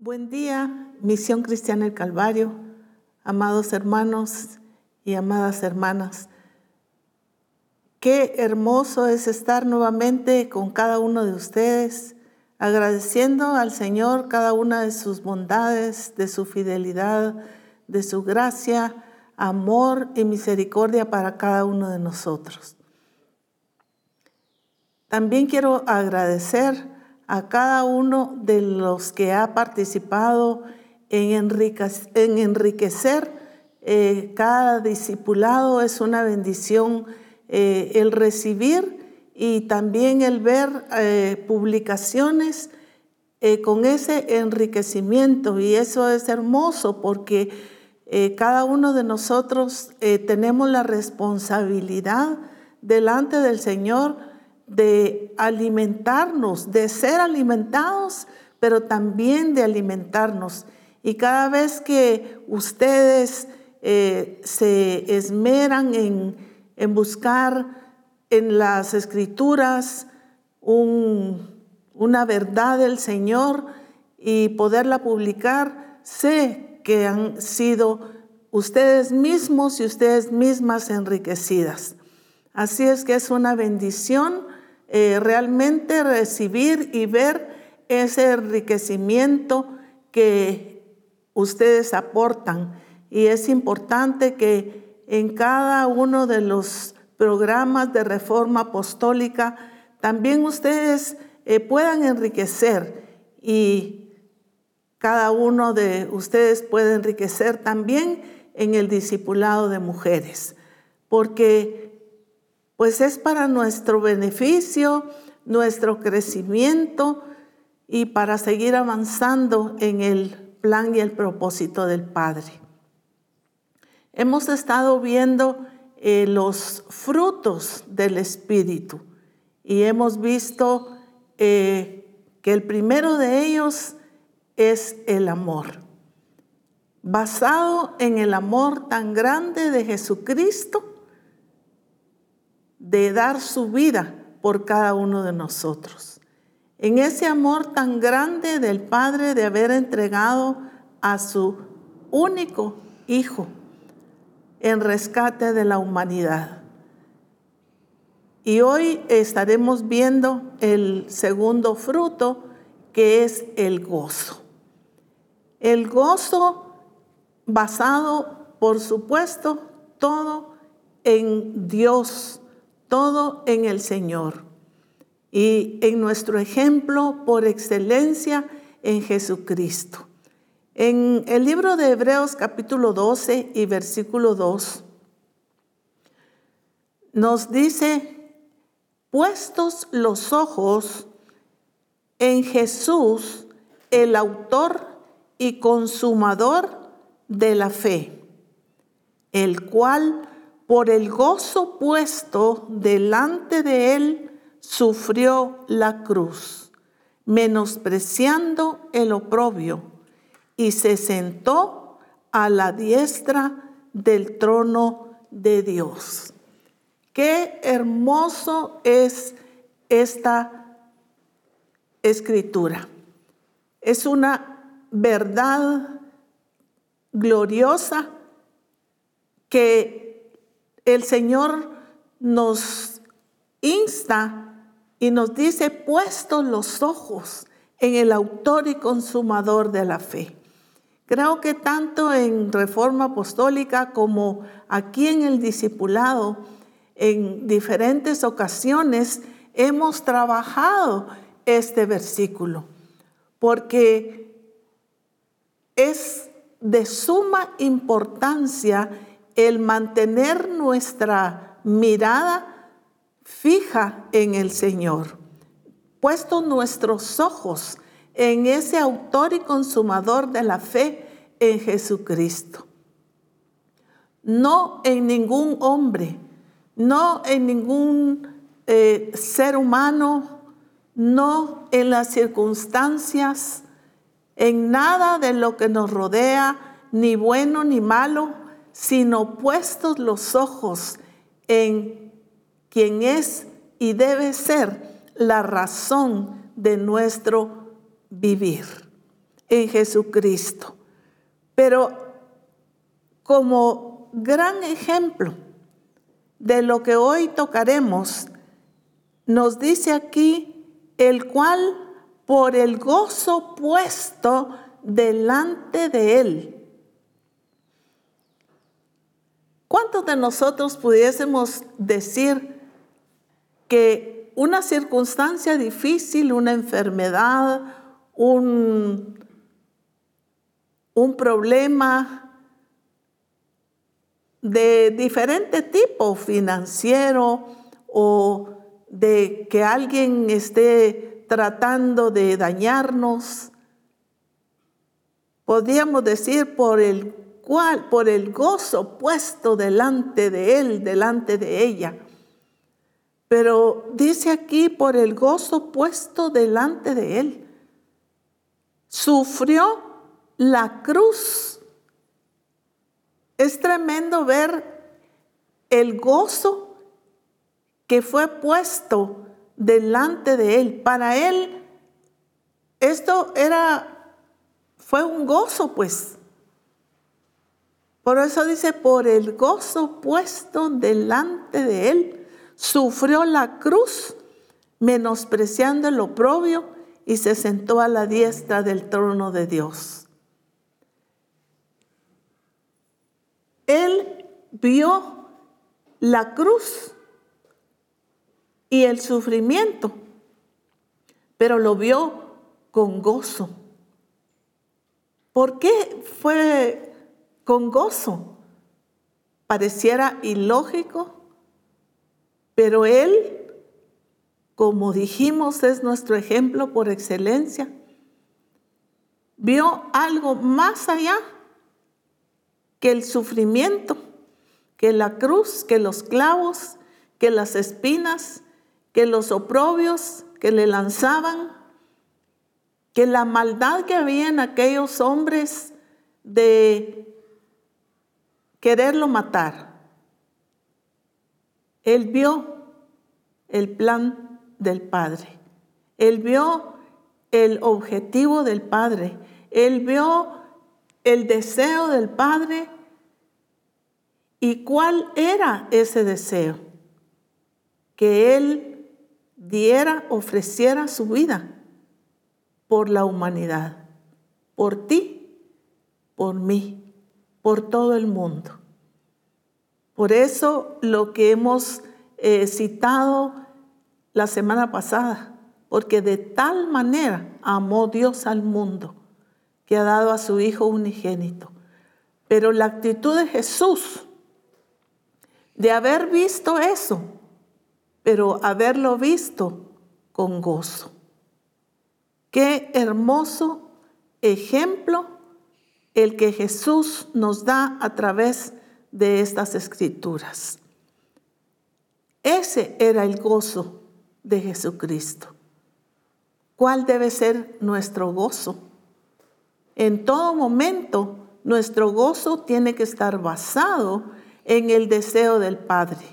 Buen día, Misión Cristiana El Calvario, amados hermanos y amadas hermanas. Qué hermoso es estar nuevamente con cada uno de ustedes, agradeciendo al Señor cada una de sus bondades, de su fidelidad, de su gracia, amor y misericordia para cada uno de nosotros. También quiero agradecer a cada uno de los que ha participado en enriquecer, eh, cada discipulado. Es una bendición eh, el recibir y también el ver eh, publicaciones con ese enriquecimiento. Y eso es hermoso porque cada uno de nosotros tenemos la responsabilidad delante del Señor de alimentarnos, de ser alimentados, pero también de alimentarnos. Y cada vez que ustedes eh, se esmeran en, buscar en las escrituras una verdad del Señor y poderla publicar, sé que han sido ustedes mismos y ustedes mismas enriquecidas. Así es que es una bendición eh, realmente recibir y ver ese enriquecimiento que ustedes aportan. Y es importante que en cada uno de los programas de reforma apostólica también ustedes eh, puedan enriquecer y cada uno de ustedes puede enriquecer también en el discipulado de mujeres, porque pues es para nuestro beneficio, nuestro crecimiento y para seguir avanzando en el plan y el propósito del Padre. Hemos estado viendo eh, los frutos del Espíritu y hemos visto eh, que el primero de ellos es el amor. Basado en el amor tan grande de Jesucristo, de dar su vida por cada uno de nosotros. En ese amor tan grande del Padre de haber entregado a su único Hijo en rescate de la humanidad. Y hoy estaremos viendo el segundo fruto, que es el gozo. El gozo basado, por supuesto, todo en Dios todo en el Señor y en nuestro ejemplo por excelencia en Jesucristo. En el libro de Hebreos capítulo 12 y versículo 2 nos dice, puestos los ojos en Jesús, el autor y consumador de la fe, el cual por el gozo puesto delante de él, sufrió la cruz, menospreciando el oprobio, y se sentó a la diestra del trono de Dios. Qué hermoso es esta escritura. Es una verdad gloriosa que el Señor nos insta y nos dice, puestos los ojos en el autor y consumador de la fe. Creo que tanto en Reforma Apostólica como aquí en el discipulado, en diferentes ocasiones hemos trabajado este versículo, porque es de suma importancia el mantener nuestra mirada fija en el Señor, puesto nuestros ojos en ese autor y consumador de la fe en Jesucristo. No en ningún hombre, no en ningún eh, ser humano, no en las circunstancias, en nada de lo que nos rodea, ni bueno ni malo, sino puestos los ojos en quien es y debe ser la razón de nuestro vivir. en Jesucristo. Pero como gran ejemplo de lo que hoy tocaremos, nos dice aquí, el cual por el gozo puesto delante de él. ¿Cuántos de nosotros pudiésemos decir que una circunstancia difícil, una enfermedad, un, un problema de diferente tipo, financiero o de que alguien esté tratando de dañarnos. Podríamos decir por el por el gozo puesto delante de él, delante de ella. Pero dice aquí, por el gozo puesto delante de él, sufrió la cruz. Es tremendo ver el gozo que fue puesto delante de él. Para él, esto era, fue un gozo, pues. Por eso dice, por el gozo puesto delante de él, sufrió la cruz, menospreciando el oprobio, y se sentó a la diestra del trono de Dios. Él vio la cruz y el sufrimiento, pero lo vio con gozo. ¿Por qué fue con gozo? Pareciera ilógico, pero él, como dijimos, es nuestro ejemplo por excelencia. Vio algo más allá que el sufrimiento, que la cruz, que los clavos, que las espinas, que los oprobios que le lanzaban, que la maldad que había en aquellos hombres de quererlo matar. Él vio el plan del Padre. Él vio el objetivo del Padre. Él vio el deseo del Padre. ¿Y cuál era ese deseo? Que Él diera, ofreciera su vida por la humanidad, por ti, por mí, por todo el mundo. Por eso lo que hemos eh, citado la semana pasada, porque de tal manera amó Dios al mundo que ha dado a su Hijo unigénito. Pero la actitud de Jesús, de haber visto eso, pero haberlo visto con gozo. Qué hermoso ejemplo el que Jesús nos da a través de estas escrituras. Ese era el gozo de Jesucristo. ¿Cuál debe ser nuestro gozo? En todo momento, nuestro gozo tiene que estar basado en el deseo del Padre.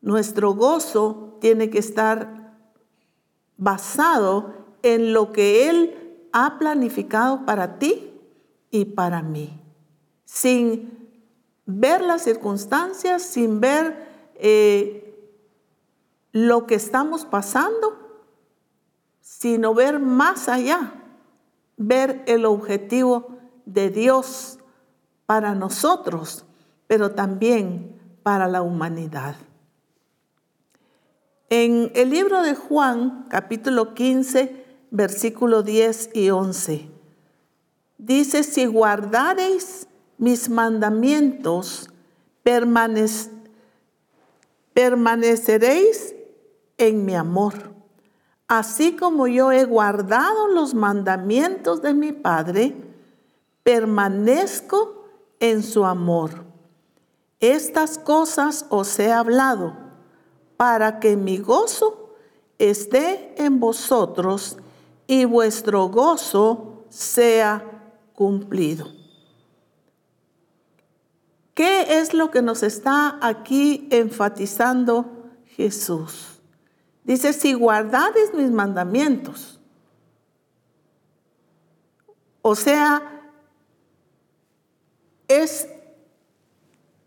Nuestro gozo tiene que estar basado en lo que Él ha planificado para ti y para mí, sin ver las circunstancias, sin ver eh, lo que estamos pasando, sino ver más allá, ver el objetivo de Dios para nosotros, pero también para la humanidad. En el libro de Juan, capítulo 15, versículo 10 y 11, dice, si guardareis mis mandamientos, permaneceréis en mi amor, así como yo he guardado los mandamientos de mi Padre, permanezco en su amor. Estas cosas os he hablado para que mi gozo esté en vosotros y vuestro gozo sea cumplido. ¿Qué es lo que nos está aquí enfatizando Jesús? Dice, si guardades mis mandamientos, O sea, es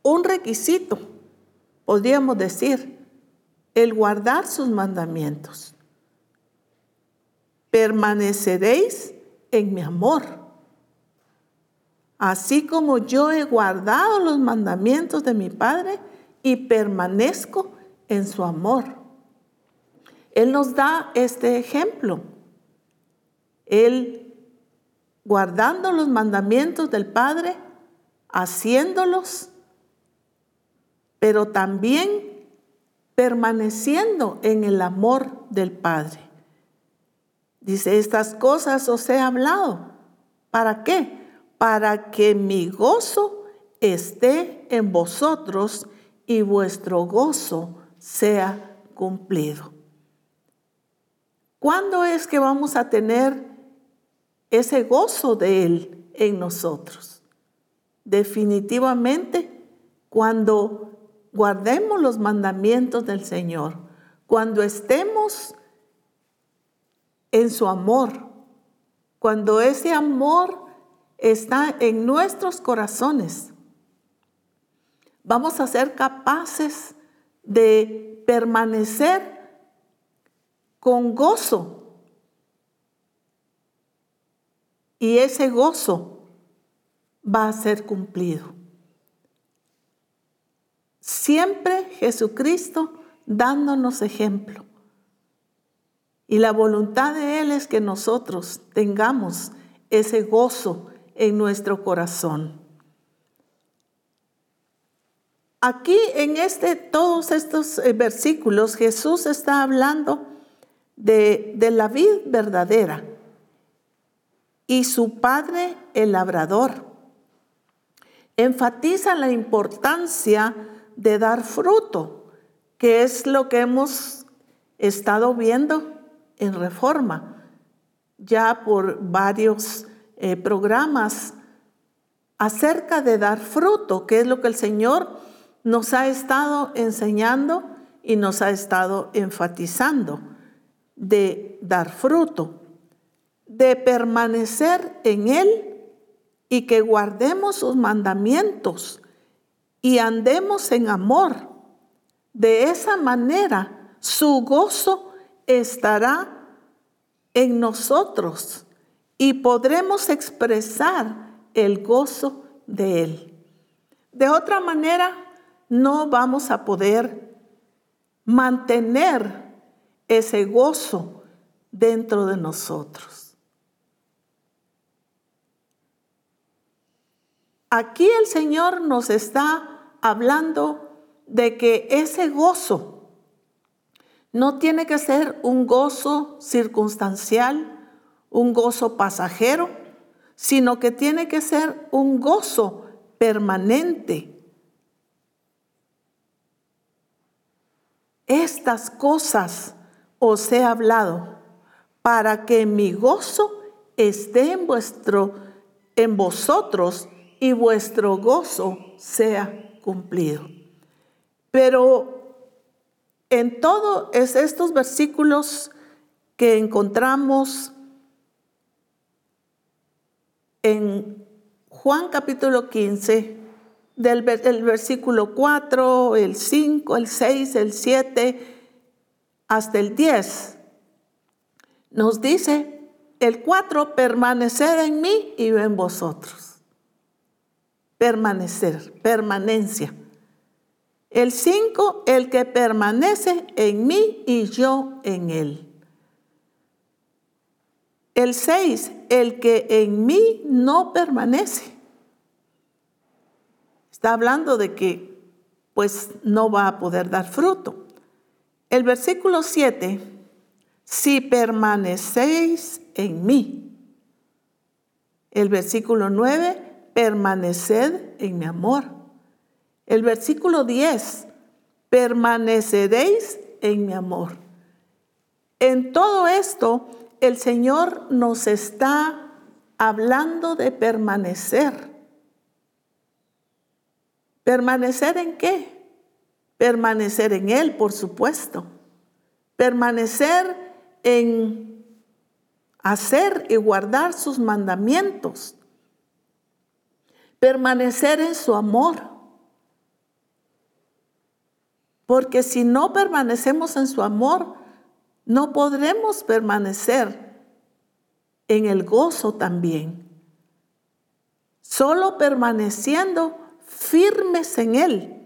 un requisito, podríamos decir, el guardar sus mandamientos. Permaneceréis en mi amor. Así como yo he guardado los mandamientos de mi Padre y permanezco en su amor. Él nos da este ejemplo. Él, guardando los mandamientos del Padre, haciéndolos, pero también permaneciendo en el amor del Padre. Dice, estas cosas os he hablado. ¿Para qué? Para que mi gozo esté en vosotros y vuestro gozo sea cumplido. ¿Cuándo es que vamos a tener ese gozo de Él en nosotros? Definitivamente cuando guardemos los mandamientos del Señor, cuando estemos en su amor, cuando ese amor está en nuestros corazones, vamos a ser capaces de permanecer con gozo. Y ese gozo va a ser cumplido. Siempre Jesucristo dándonos ejemplo. Y la voluntad de Él es que nosotros tengamos ese gozo en nuestro corazón. Aquí en este, todos estos eh, versículos, Jesús está hablando de, la vid verdadera y su padre el labrador. Enfatiza la importancia de dar fruto, que es lo que hemos estado viendo en reforma, ya por varios eh, programas acerca de dar fruto, que es lo que el Señor nos ha estado enseñando y nos ha estado enfatizando de dar fruto, de permanecer en Él y que guardemos sus mandamientos y andemos en amor. De esa manera su gozo estará en nosotros y podremos expresar el gozo de Él. De otra manera, no vamos a poder mantener ese gozo dentro de nosotros. Aquí el Señor nos está hablando de que ese gozo no tiene que ser un gozo circunstancial, un gozo pasajero, sino que tiene que ser un gozo permanente. Estas cosas os he hablado, para que mi gozo esté en vuestro en vosotros y vuestro gozo sea cumplido. Pero en todos estos versículos que encontramos en Juan capítulo 15, del versículo 4, el 5, el 6, el 7, hasta el 10. Nos dice el 4, permanecer en mí y yo en vosotros. Permanecer, permanencia. El 5, el que permanece en mí y yo en él. El 6, el que en mí no permanece. Está hablando de que pues no va a poder dar fruto. El versículo 7, si permanecéis en mí. El versículo 9, permaneced en mi amor. El versículo 10, permaneceréis en mi amor. En todo esto, el Señor nos está hablando de permanecer. ¿Permanecer en qué? Permanecer en Él, por supuesto. Permanecer en hacer y guardar sus mandamientos, permanecer en su amor. Porque si no permanecemos en su amor, no podremos permanecer en el gozo también. Solo permaneciendo firmes en Él,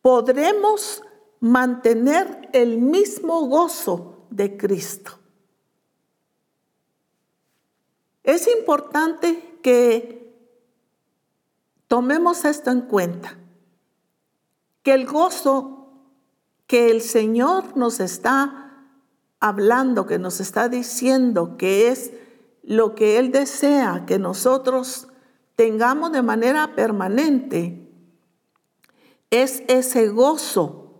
podremos mantener el mismo gozo de Cristo. Es importante que tomemos esto en cuenta, que el gozo que el Señor nos está hablando, que nos está diciendo que es lo que Él desea que nosotros tengamos de manera permanente, es ese gozo,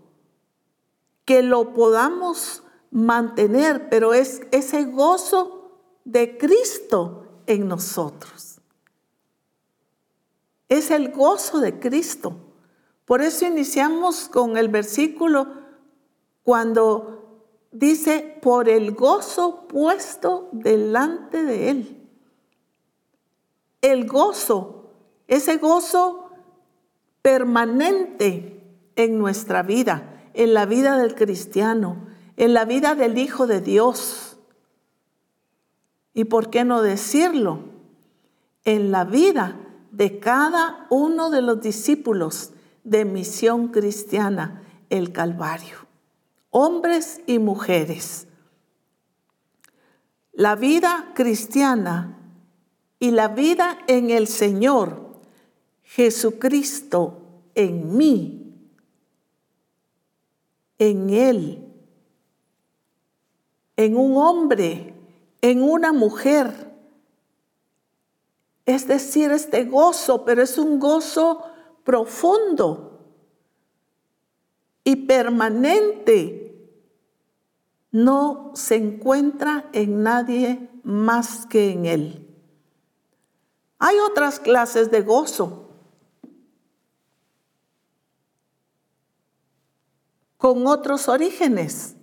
que lo podamos mantener, pero es ese gozo de Cristo en nosotros. Es el gozo de Cristo. Por eso iniciamos con el versículo cuando dice, por el gozo puesto delante de Él. El gozo, ese gozo permanente en nuestra vida, en la vida del cristiano, en la vida del Hijo de Dios y por qué no decirlo, en la vida de cada uno de los discípulos de misión cristiana, el Calvario, hombres y mujeres. La vida cristiana y la vida en el Señor Jesucristo en mí, en Él, en un hombre en una mujer. Es decir, este gozo, pero es un gozo profundo y permanente. No se encuentra en nadie más que en Él. Hay otras clases de gozo. con otros orígenes,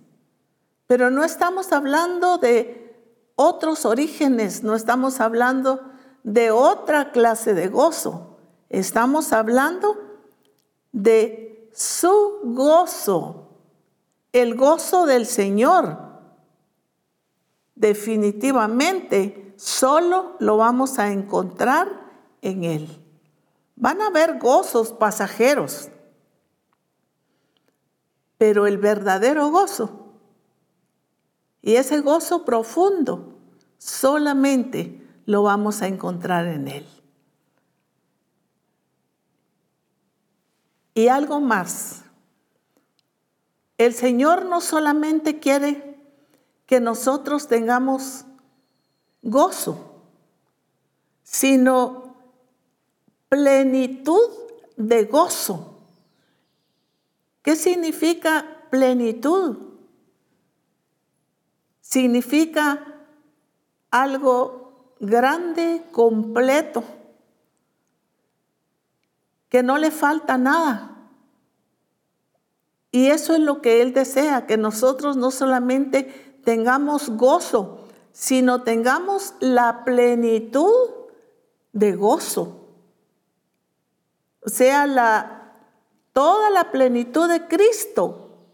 pero no estamos hablando de otros orígenes, no estamos hablando de otra clase de gozo, estamos hablando de su gozo, el gozo del Señor. Definitivamente, solo lo vamos a encontrar en Él. Van a haber gozos pasajeros, pero el verdadero gozo y ese gozo profundo solamente lo vamos a encontrar en Él. Y algo más. El Señor no solamente quiere que nosotros tengamos gozo, sino plenitud de gozo. ¿Qué significa plenitud? significa algo grande, completo, que no le falta nada. Y eso es lo que Él desea, que nosotros no solamente tengamos gozo, sino tengamos la plenitud de gozo. O sea, la, toda la plenitud de Cristo.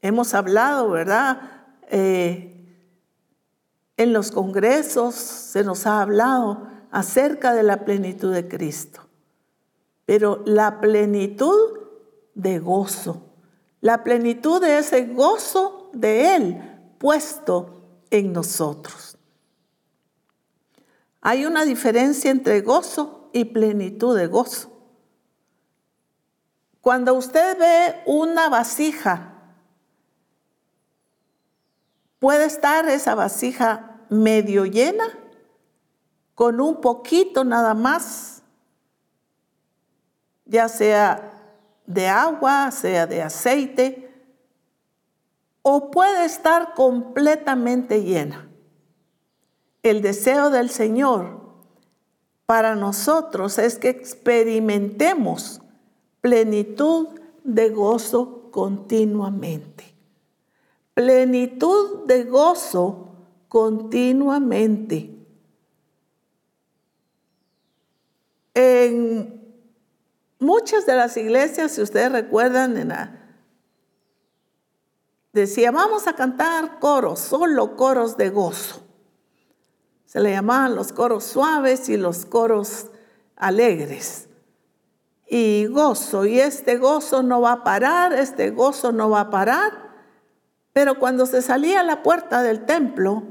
Hemos hablado, ¿verdad? Eh, en los congresos se nos ha hablado acerca de la plenitud de Cristo, pero la plenitud de gozo, la plenitud de ese gozo de Él puesto en nosotros. Hay una diferencia entre gozo y plenitud de gozo. Cuando usted ve una vasija Puede estar esa vasija medio llena, con un poquito nada más, ya sea de agua, sea de aceite, o puede estar completamente llena. El deseo del Señor para nosotros es que experimentemos plenitud de gozo continuamente plenitud de gozo continuamente. En muchas de las iglesias, si ustedes recuerdan, en decía, vamos a cantar coros, solo coros de gozo. Se le llamaban los coros suaves y los coros alegres. Y gozo, y este gozo no va a parar, este gozo no va a parar. Pero cuando se salía a la puerta del templo,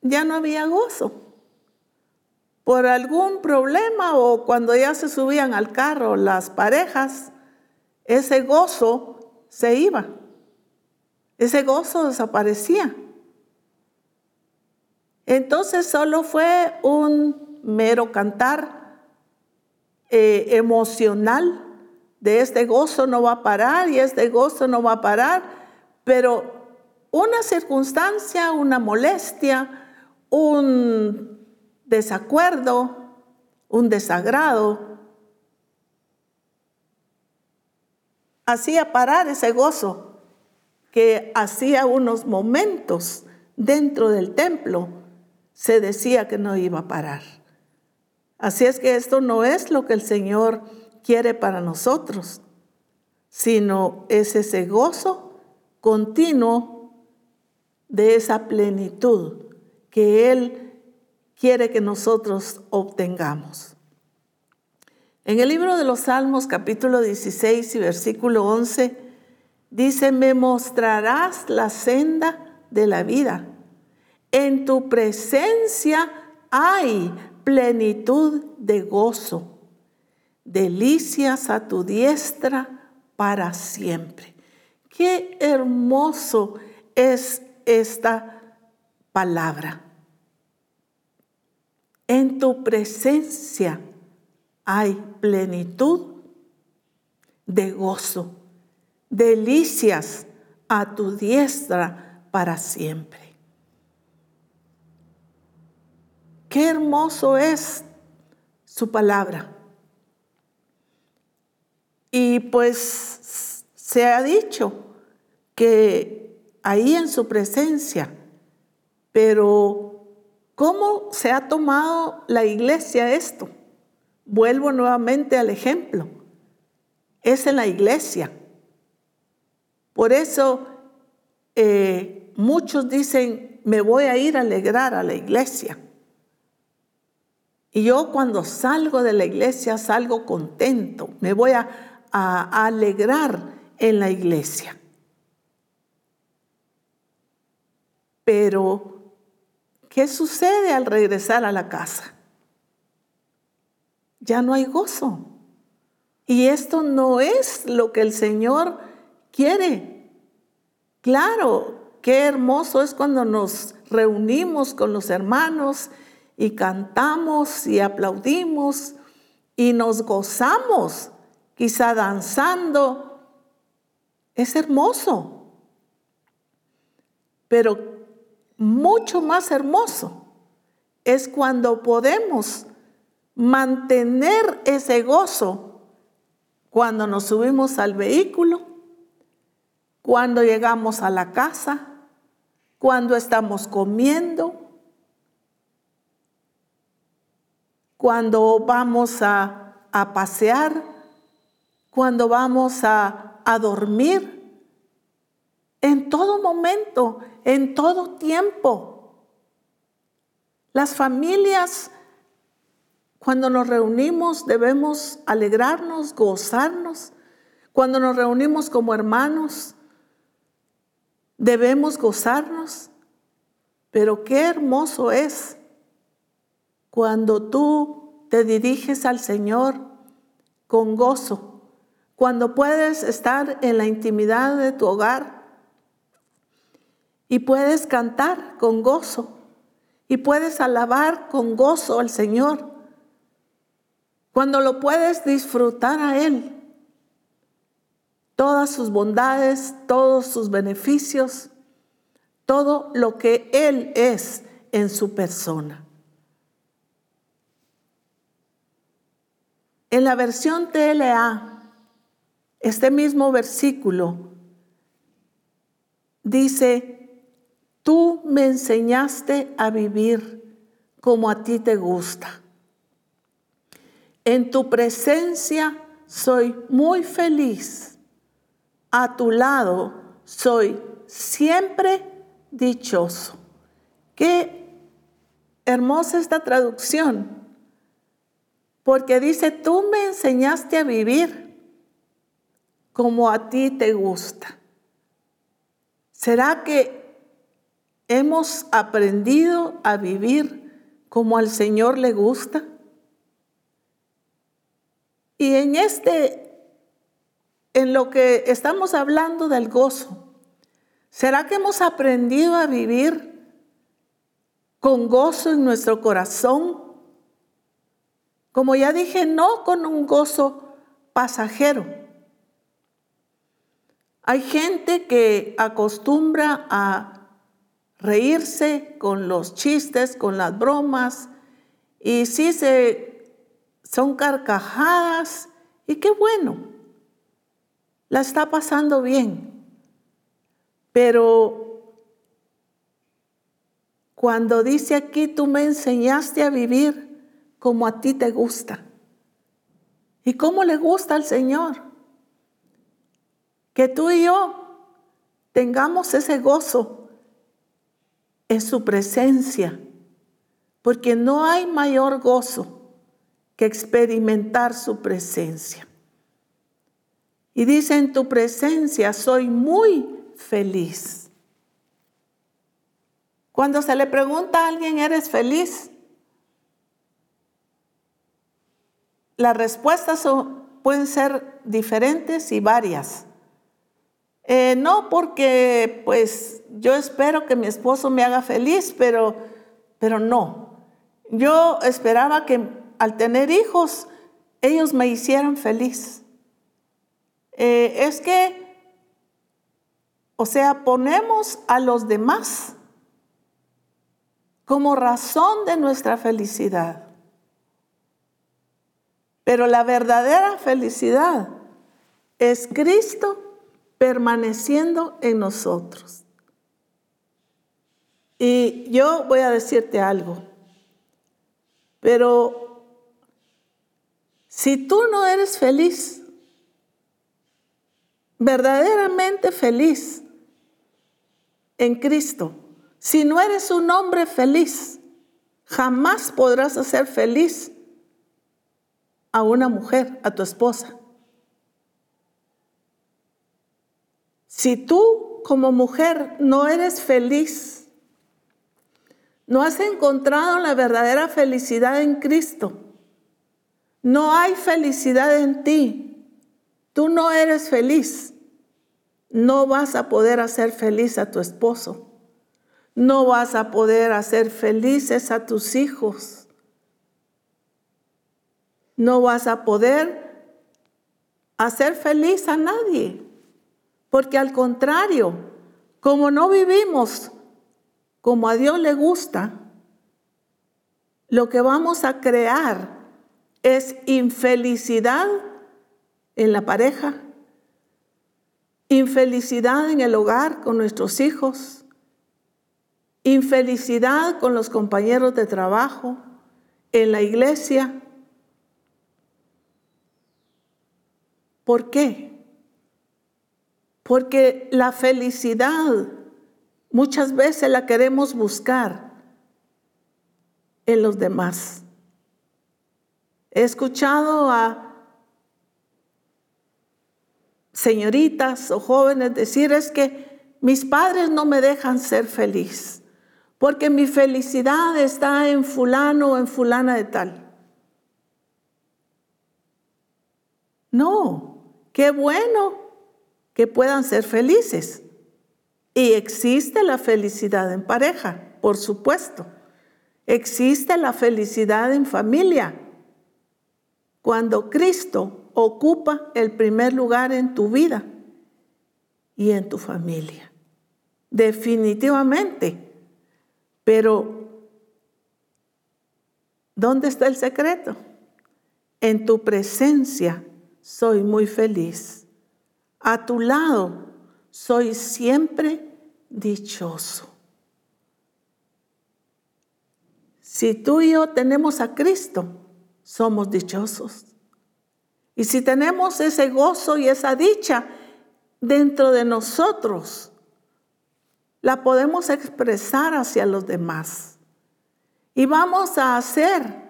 ya no había gozo. Por algún problema o cuando ya se subían al carro las parejas, ese gozo se iba. Ese gozo desaparecía. Entonces solo fue un mero cantar eh, emocional de este gozo no va a parar y este gozo no va a parar, pero una circunstancia, una molestia, un desacuerdo, un desagrado, hacía parar ese gozo que hacía unos momentos dentro del templo se decía que no iba a parar. Así es que esto no es lo que el Señor quiere para nosotros, sino es ese gozo continuo de esa plenitud que Él quiere que nosotros obtengamos. En el libro de los Salmos capítulo 16 y versículo 11 dice, me mostrarás la senda de la vida. En tu presencia hay plenitud de gozo, delicias a tu diestra para siempre. Qué hermoso es esta palabra. En tu presencia hay plenitud de gozo, delicias a tu diestra para siempre. Qué hermoso es su palabra. Y pues se ha dicho que ahí en su presencia, pero ¿cómo se ha tomado la iglesia esto? Vuelvo nuevamente al ejemplo. Es en la iglesia. Por eso eh, muchos dicen, me voy a ir a alegrar a la iglesia. Y yo cuando salgo de la iglesia salgo contento, me voy a, alegrar en la iglesia. Pero, ¿qué sucede al regresar a la casa? Ya no hay gozo. Y esto no es lo que el Señor quiere. Claro, qué hermoso es cuando nos reunimos con los hermanos y cantamos y aplaudimos y nos gozamos, quizá danzando. Es hermoso, pero mucho más hermoso. Es cuando podemos mantener ese gozo cuando nos subimos al vehículo, cuando llegamos a la casa, cuando estamos comiendo, cuando vamos a, pasear, cuando vamos a, a dormir, en todo momento, en todo tiempo. Las familias, cuando nos reunimos, debemos alegrarnos, gozarnos. Cuando nos reunimos como hermanos, debemos gozarnos. Pero qué hermoso es cuando tú te diriges al Señor con gozo, cuando puedes estar en la intimidad de tu hogar y puedes cantar con gozo. Y puedes alabar con gozo al Señor, cuando lo puedes disfrutar a Él, todas sus bondades, todos sus beneficios, todo lo que Él es en su persona. En la versión TLA, este mismo versículo dice, tú me enseñaste a vivir como a ti te gusta. En tu presencia soy muy feliz. A tu lado soy siempre dichoso. Qué hermosa esta traducción. Porque dice, tú me enseñaste a vivir como a ti te gusta. ¿Será que hemos aprendido a vivir como al Señor le gusta? Y en este, en lo que estamos hablando del gozo, ¿será que hemos aprendido a vivir con gozo en nuestro corazón? Como ya dije, no con un gozo pasajero. Hay gente que acostumbra a reírse con los chistes, con las bromas, y sí se son carcajadas y qué bueno, la está pasando bien. Pero cuando dice aquí, tú me enseñaste a vivir como a ti te gusta. ¿Y cómo le gusta al Señor? Que tú y yo tengamos ese gozo en su presencia, porque no hay mayor gozo que experimentar su presencia. Y dice, en tu presencia soy muy feliz. Cuando se le pregunta a alguien, ¿eres feliz? Las respuestas pueden ser diferentes y varias. Eh, no porque pues yo espero que mi esposo me haga feliz, pero, pero no. Yo esperaba que al tener hijos, ellos me hicieron feliz. Eh, es que, o sea, ponemos a los demás como razón de nuestra felicidad. Pero la verdadera felicidad es Cristo permaneciendo en nosotros. Y yo voy a decirte algo, pero si tú no eres feliz, verdaderamente feliz en Cristo, si no eres un hombre feliz, jamás podrás hacer feliz a una mujer, a tu esposa. Si tú como mujer no eres feliz, no has encontrado la verdadera felicidad en Cristo, no hay felicidad en ti. Tú no eres feliz. No vas a poder hacer feliz a tu esposo. No vas a poder hacer felices a tus hijos. No vas a poder hacer feliz a nadie. Porque al contrario, como no vivimos como a Dios le gusta, lo que vamos a crear es infelicidad en la pareja, infelicidad en el hogar con nuestros hijos, infelicidad con los compañeros de trabajo, en la iglesia. ¿Por qué? Porque la felicidad muchas veces la queremos buscar en los demás. He escuchado a señoritas o jóvenes decir es que mis padres no me dejan ser feliz, porque mi felicidad está en fulano o en fulana de tal. No, qué bueno que puedan ser felices. Y existe la felicidad en pareja, por supuesto. Existe la felicidad en familia cuando Cristo ocupa el primer lugar en tu vida y en tu familia. Definitivamente. Pero, ¿dónde está el secreto? En tu presencia soy muy feliz. A tu lado soy siempre dichoso. Si tú y yo tenemos a Cristo, somos dichosos. Y si tenemos ese gozo y esa dicha dentro de nosotros, la podemos expresar hacia los demás. Y vamos a hacer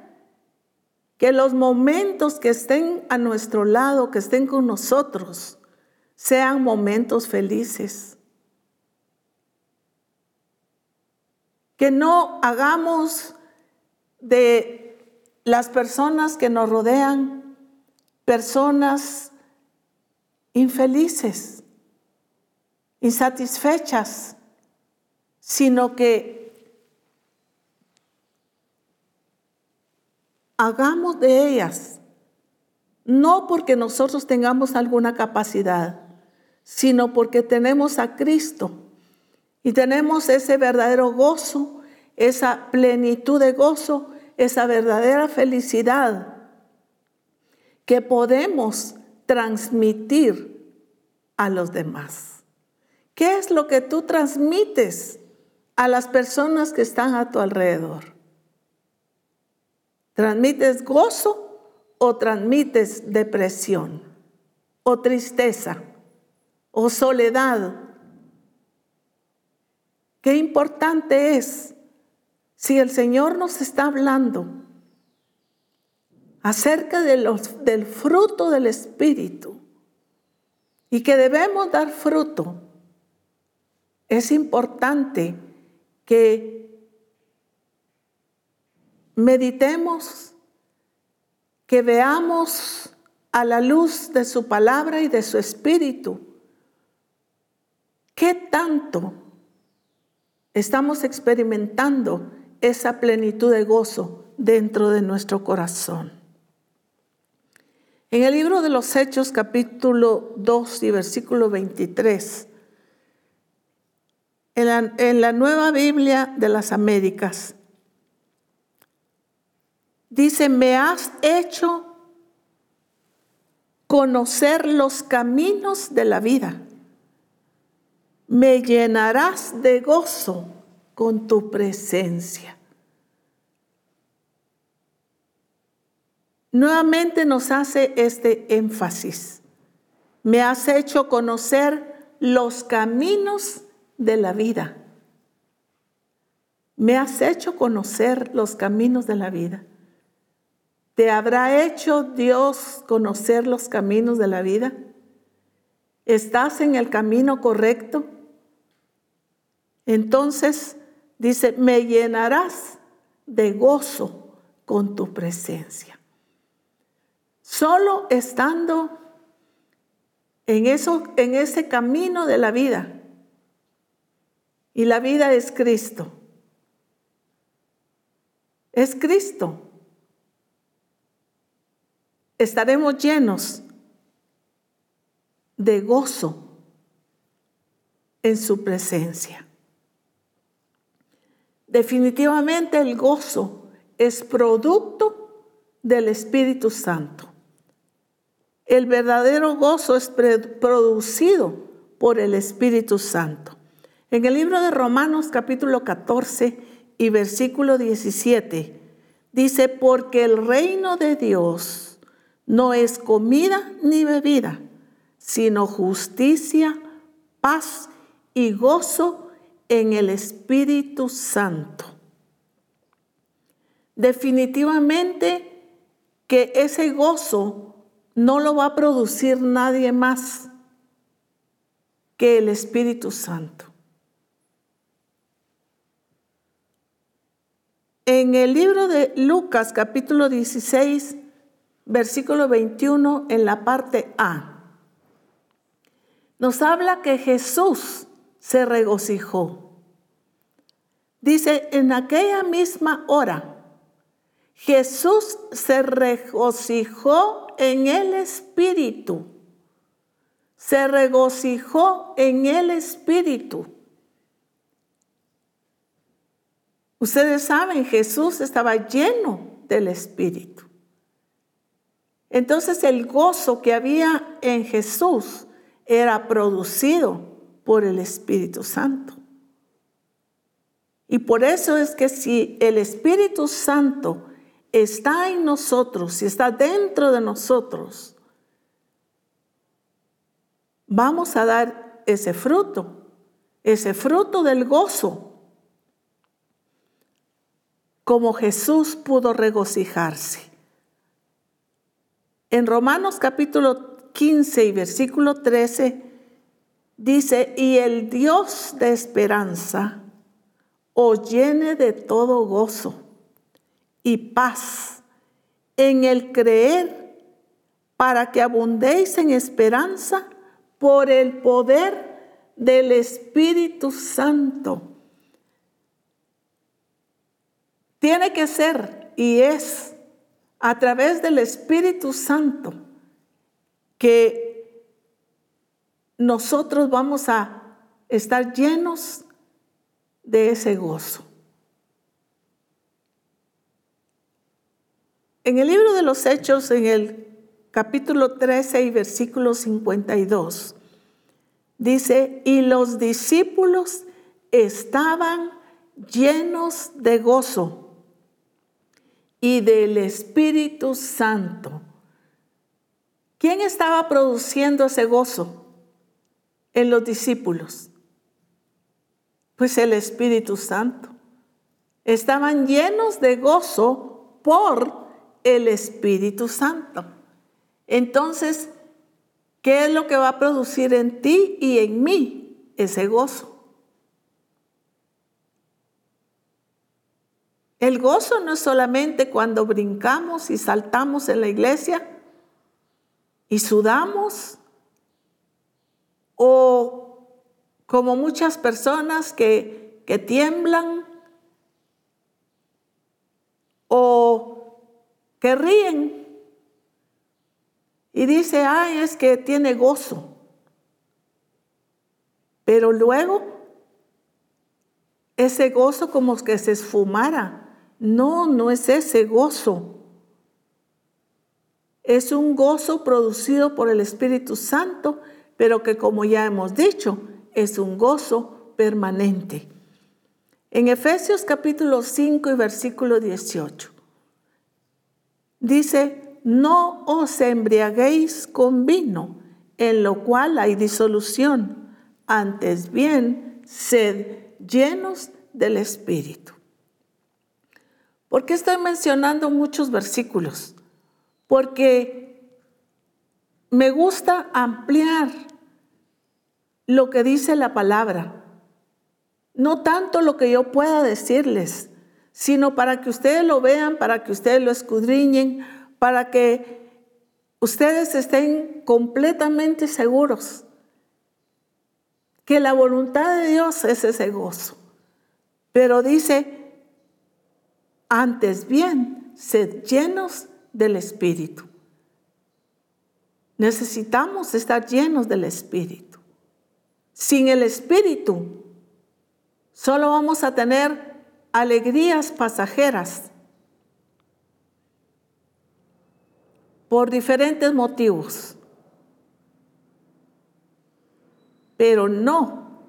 que los momentos que estén a nuestro lado, que estén con nosotros, sean momentos felices. Que no hagamos de las personas que nos rodean personas infelices, insatisfechas, sino que hagamos de ellas, no porque nosotros tengamos alguna capacidad, sino porque tenemos a Cristo y tenemos ese verdadero gozo, esa plenitud de gozo, esa verdadera felicidad que podemos transmitir a los demás. ¿Qué es lo que tú transmites a las personas que están a tu alrededor? ¿Transmites gozo o transmites depresión o tristeza o soledad? Qué importante es si el Señor nos está hablando acerca de los, del fruto del Espíritu y que debemos dar fruto, es importante que meditemos, que veamos a la luz de su palabra y de su espíritu, qué tanto estamos experimentando esa plenitud de gozo dentro de nuestro corazón. En el libro de los Hechos capítulo 2 y versículo 23, en la, en la nueva Biblia de las Américas, dice, me has hecho conocer los caminos de la vida, me llenarás de gozo con tu presencia. Nuevamente nos hace este énfasis. Me has hecho conocer los caminos de la vida. Me has hecho conocer los caminos de la vida. ¿Te habrá hecho Dios conocer los caminos de la vida? ¿Estás en el camino correcto? Entonces, Dice, me llenarás de gozo con tu presencia. Solo estando en, eso, en ese camino de la vida. Y la vida es Cristo. Es Cristo. Estaremos llenos de gozo en su presencia. Definitivamente el gozo es producto del Espíritu Santo. El verdadero gozo es producido por el Espíritu Santo. En el libro de Romanos capítulo 14 y versículo 17 dice, porque el reino de Dios no es comida ni bebida, sino justicia, paz y gozo en el Espíritu Santo. Definitivamente que ese gozo no lo va a producir nadie más que el Espíritu Santo. En el libro de Lucas capítulo 16, versículo 21, en la parte A, nos habla que Jesús se regocijó. Dice, en aquella misma hora, Jesús se regocijó en el Espíritu. Se regocijó en el Espíritu. Ustedes saben, Jesús estaba lleno del Espíritu. Entonces el gozo que había en Jesús era producido por el Espíritu Santo. Y por eso es que si el Espíritu Santo está en nosotros, si está dentro de nosotros, vamos a dar ese fruto, ese fruto del gozo, como Jesús pudo regocijarse. En Romanos capítulo 15 y versículo 13 dice, y el Dios de esperanza os llene de todo gozo y paz en el creer para que abundéis en esperanza por el poder del Espíritu Santo. Tiene que ser y es a través del Espíritu Santo que nosotros vamos a estar llenos de ese gozo. En el libro de los Hechos, en el capítulo 13 y versículo 52, dice, y los discípulos estaban llenos de gozo y del Espíritu Santo. ¿Quién estaba produciendo ese gozo en los discípulos? Pues el Espíritu Santo. Estaban llenos de gozo por el Espíritu Santo. Entonces, ¿qué es lo que va a producir en ti y en mí ese gozo? El gozo no es solamente cuando brincamos y saltamos en la iglesia y sudamos o como muchas personas que, que tiemblan o que ríen y dice, ay, es que tiene gozo. Pero luego ese gozo como que se esfumara. No, no es ese gozo. Es un gozo producido por el Espíritu Santo, pero que como ya hemos dicho, es un gozo permanente. En Efesios capítulo 5 y versículo 18, dice, no os embriaguéis con vino, en lo cual hay disolución, antes bien, sed llenos del Espíritu. ¿Por qué estoy mencionando muchos versículos? Porque me gusta ampliar lo que dice la palabra. No tanto lo que yo pueda decirles, sino para que ustedes lo vean, para que ustedes lo escudriñen, para que ustedes estén completamente seguros que la voluntad de Dios es ese gozo. Pero dice, antes bien, sed llenos del Espíritu. Necesitamos estar llenos del Espíritu. Sin el Espíritu, solo vamos a tener alegrías pasajeras por diferentes motivos, pero no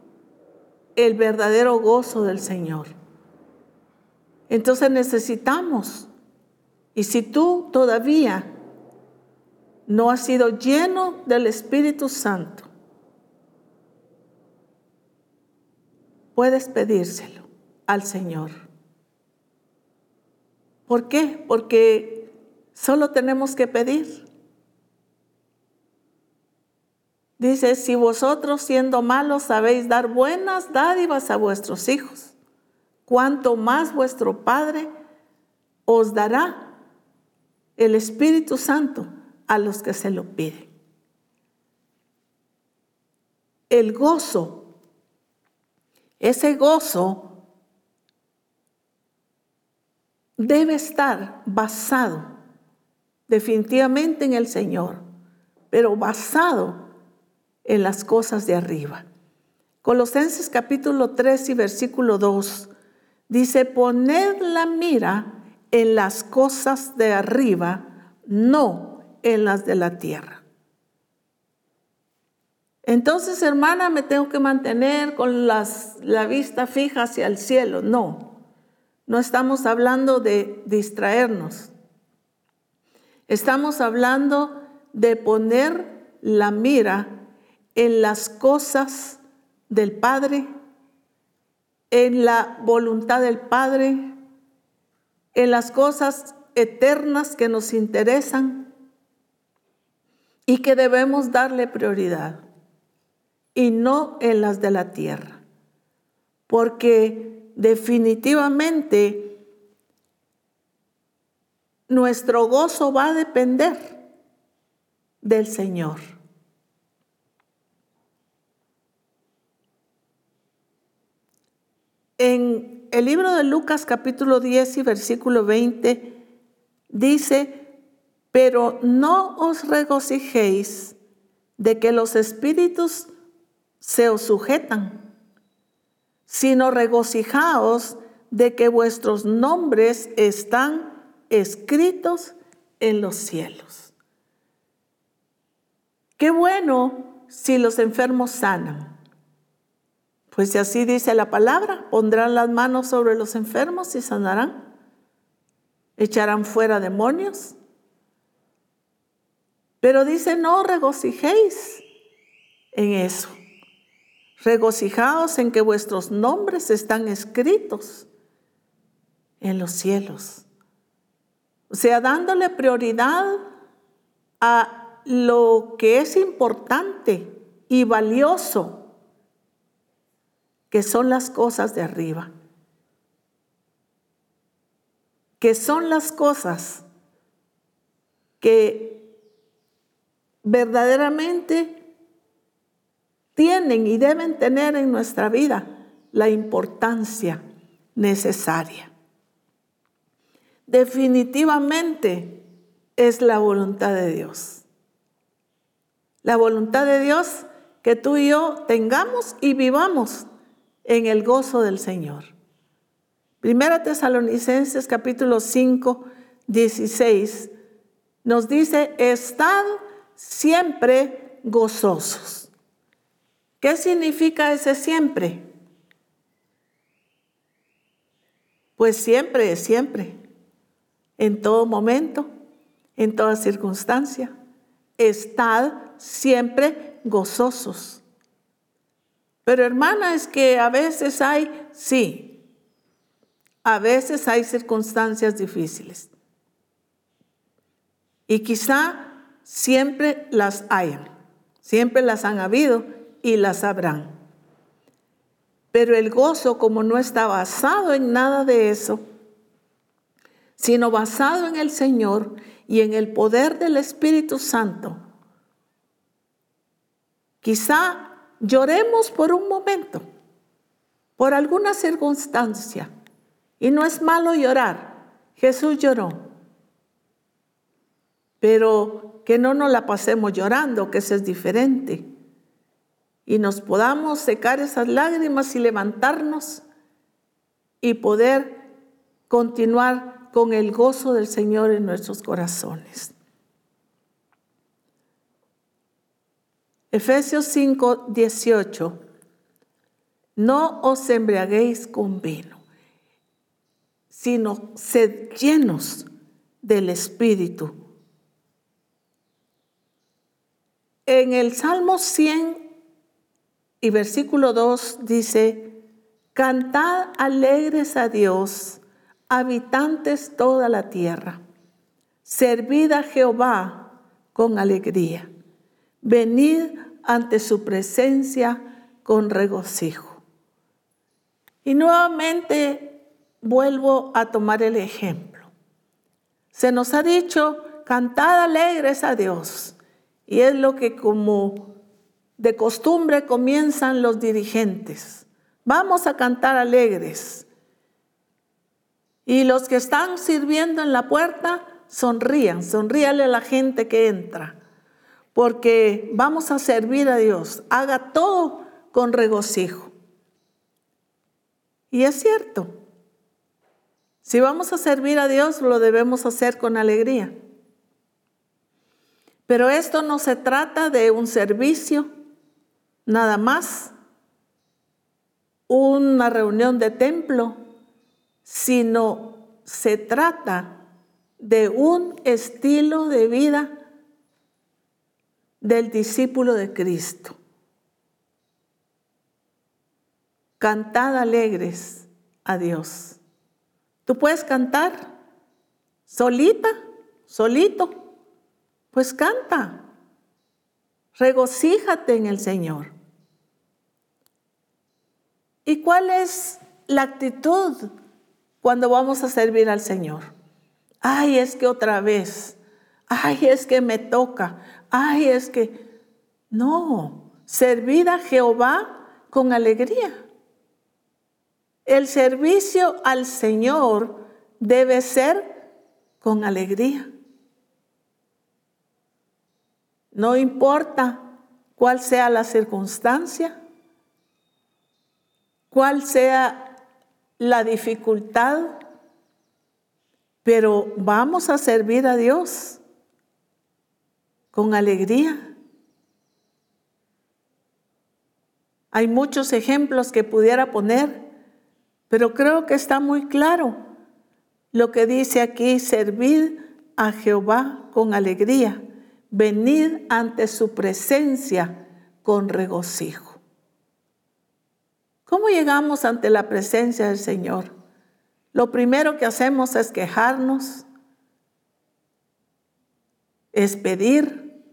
el verdadero gozo del Señor. Entonces necesitamos, y si tú todavía no has sido lleno del Espíritu Santo, puedes pedírselo al Señor. ¿Por qué? Porque solo tenemos que pedir. Dice, si vosotros siendo malos sabéis dar buenas dádivas a vuestros hijos, cuanto más vuestro Padre os dará el Espíritu Santo a los que se lo piden. El gozo, ese gozo debe estar basado definitivamente en el Señor, pero basado en las cosas de arriba. Colosenses capítulo 3 y versículo 2 Dice, poned la mira en las cosas de arriba, no en las de la tierra. Entonces, hermana, me tengo que mantener con la vista fija hacia el cielo. No, no estamos hablando de distraernos. Estamos hablando de poner la mira en las cosas del Padre, en la voluntad del Padre, en las cosas eternas que nos interesan y que debemos darle prioridad y no en las de la tierra. Porque definitivamente nuestro gozo va a depender del Señor. En el libro de Lucas capítulo 10 y versículo 20 dice, pero no os regocijéis de que los espíritus se os sujetan, sino regocijaos de que vuestros nombres están escritos en los cielos. Qué bueno si los enfermos sanan. Pues si así dice la palabra, pondrán las manos sobre los enfermos y sanarán. Echarán fuera demonios. Pero dice, no regocijéis en eso. Regocijaos en que vuestros nombres están escritos en los cielos. O sea, dándole prioridad a lo que es importante y valioso, que son las cosas de arriba, que son las cosas que verdaderamente tienen y deben tener en nuestra vida la importancia necesaria. Definitivamente es la voluntad de Dios. La voluntad de Dios que tú y yo tengamos y vivamos en el gozo del Señor. Primera Tesalonicenses capítulo 5, 16 nos dice, estad siempre gozosos. ¿Qué significa ese siempre? Pues siempre es siempre, en todo momento, en toda circunstancia. Estad siempre gozosos. Pero hermana, es que a veces hay, sí, a veces hay circunstancias difíciles. Y quizá siempre las hayan, siempre las han habido y las sabrán. Pero el gozo, como no está basado en nada de eso, sino basado en el Señor y en el poder del Espíritu Santo, quizá lloremos por un momento, por alguna circunstancia, y no es malo llorar. Jesús lloró, pero que no nos la pasemos llorando, que eso es diferente y nos podamos secar esas lágrimas y levantarnos y poder continuar con el gozo del Señor en nuestros corazones. Efesios 5, 18. No os embriaguéis con vino, sino sed llenos del Espíritu. En el Salmo 100, y versículo 2 dice, cantad alegres a Dios, habitantes toda la tierra. Servid a Jehová con alegría. Venid ante su presencia con regocijo. Y nuevamente vuelvo a tomar el ejemplo. Se nos ha dicho, cantad alegres a Dios. Y es lo que como de costumbre comienzan los dirigentes. Vamos a cantar alegres. Y los que están sirviendo en la puerta, sonrían, sonríale a la gente que entra, porque vamos a servir a Dios. Haga todo con regocijo. Y es cierto, si vamos a servir a Dios, lo debemos hacer con alegría. Pero esto no se trata de un servicio nada más una reunión de templo, sino se trata de un estilo de vida del discípulo de Cristo. Cantad alegres a Dios. Tú puedes cantar solita, solito, pues canta. Regocíjate en el Señor. ¿Y cuál es la actitud cuando vamos a servir al Señor? Ay, es que otra vez. Ay, es que me toca. Ay, es que... No, servir a Jehová con alegría. El servicio al Señor debe ser con alegría. No importa cuál sea la circunstancia, cuál sea la dificultad, pero vamos a servir a Dios con alegría. Hay muchos ejemplos que pudiera poner, pero creo que está muy claro lo que dice aquí, servir a Jehová con alegría venid ante su presencia con regocijo. ¿Cómo llegamos ante la presencia del Señor? Lo primero que hacemos es quejarnos, es pedir,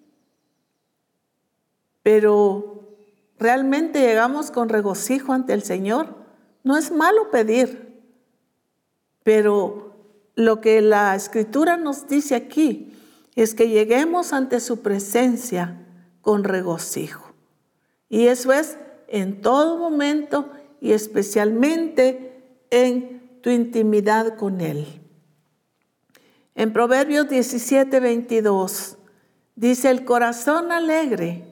pero realmente llegamos con regocijo ante el Señor. No es malo pedir, pero lo que la escritura nos dice aquí es que lleguemos ante su presencia con regocijo. Y eso es en todo momento y especialmente en tu intimidad con Él. En Proverbios 17, 22 dice, el corazón alegre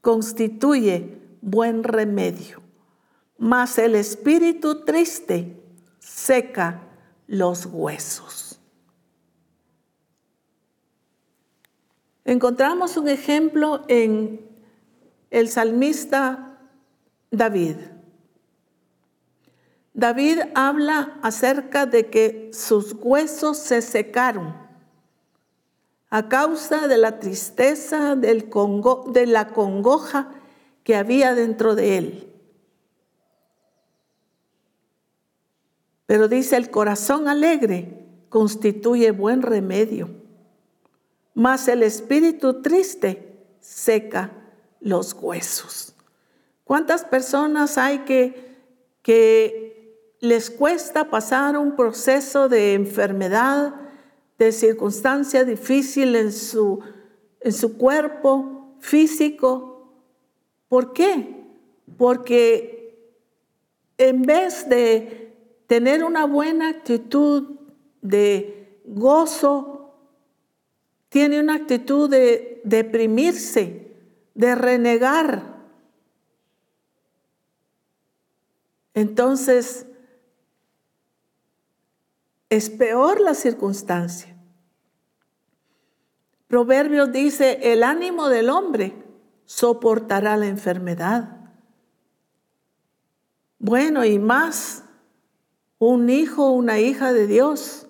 constituye buen remedio, mas el espíritu triste seca los huesos. Encontramos un ejemplo en el salmista David. David habla acerca de que sus huesos se secaron a causa de la tristeza, del de la congoja que había dentro de él. Pero dice, el corazón alegre constituye buen remedio mas el espíritu triste seca los huesos. ¿Cuántas personas hay que, que les cuesta pasar un proceso de enfermedad, de circunstancia difícil en su, en su cuerpo físico? ¿Por qué? Porque en vez de tener una buena actitud de gozo, tiene una actitud de deprimirse, de renegar. Entonces, es peor la circunstancia. Proverbios dice, el ánimo del hombre soportará la enfermedad. Bueno, y más, un hijo, una hija de Dios,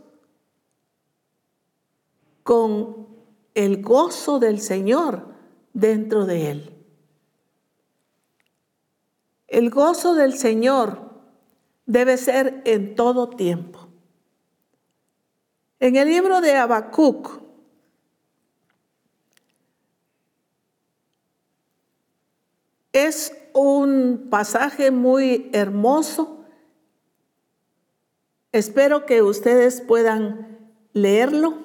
con el gozo del Señor dentro de él. El gozo del Señor debe ser en todo tiempo. En el libro de Habacuc, es un pasaje muy hermoso. Espero que ustedes puedan leerlo.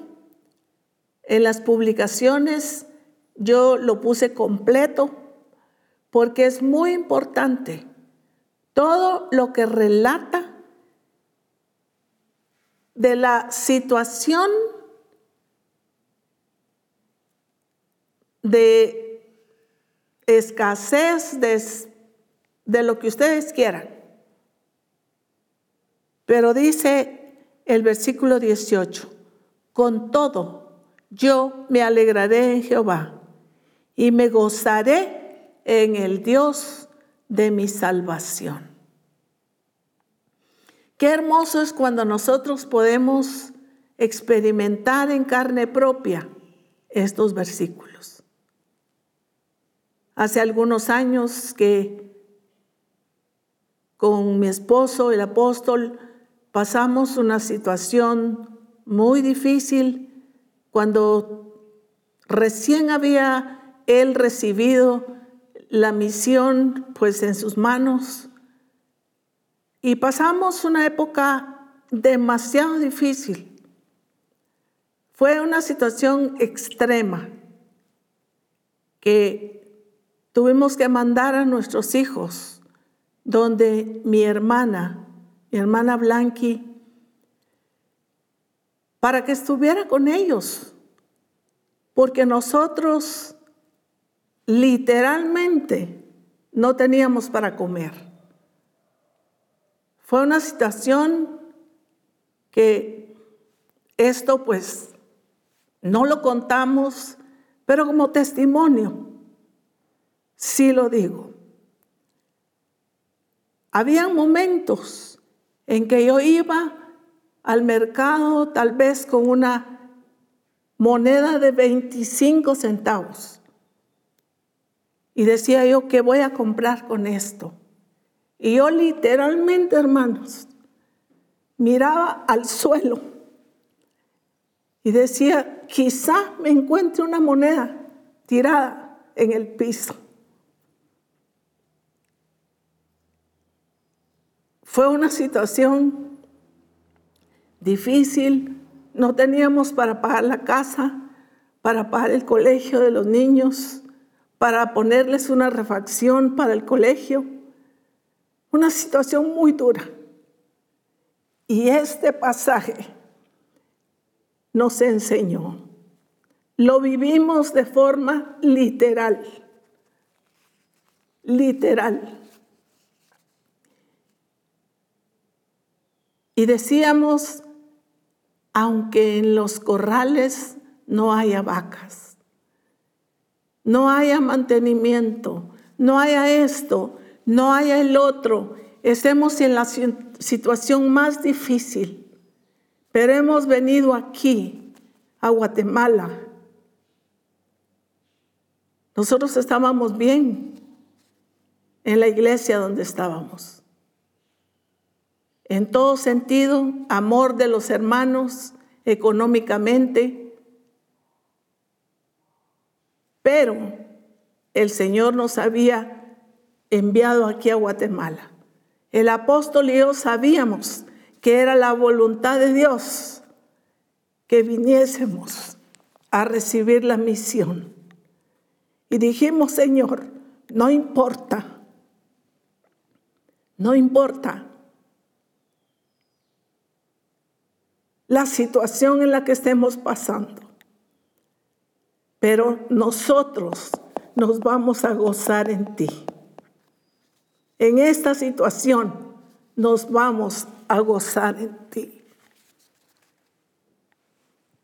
En las publicaciones yo lo puse completo porque es muy importante todo lo que relata de la situación de escasez de, de, lo que ustedes quieran. Pero dice el versículo 18, con todo, yo me alegraré en Jehová y me gozaré en el Dios de mi salvación. Qué hermoso es cuando nosotros podemos experimentar en carne propia estos versículos. Hace algunos años que con mi esposo, el apóstol, pasamos una situación muy difícil cuando recién había él recibido la misión pues en sus manos y pasamos una época demasiado difícil. Fue una situación extrema que tuvimos que mandar a nuestros hijos, donde mi hermana, mi hermana Blanqui, para que estuviera con ellos, porque nosotros literalmente no teníamos para comer. Fue una situación que esto pues no lo contamos, pero como testimonio, sí lo digo. Había momentos en que yo iba al mercado tal vez con una moneda de 25 centavos. Y decía yo, ¿qué voy a comprar con esto? Y yo literalmente, hermanos, miraba al suelo y decía, quizá me encuentre una moneda tirada en el piso. Fue una situación difícil, no teníamos para pagar la casa, para pagar el colegio de los niños, para ponerles una refacción para el colegio. Una situación muy dura. Y este pasaje nos enseñó. Lo vivimos de forma literal. Literal. Y decíamos, aunque en los corrales no haya vacas, no haya mantenimiento, no haya esto, no haya el otro, estemos en la situación más difícil, pero hemos venido aquí, a Guatemala. Nosotros estábamos bien en la iglesia donde estábamos en todo sentido, amor de los hermanos, económicamente. Pero el Señor nos había enviado aquí a Guatemala. El apóstol y yo sabíamos que era la voluntad de Dios que viniésemos a recibir la misión. Y dijimos, Señor, no importa, no importa la situación en la que estemos pasando. Pero nosotros nos vamos a gozar en ti. En esta situación nos vamos a gozar en ti.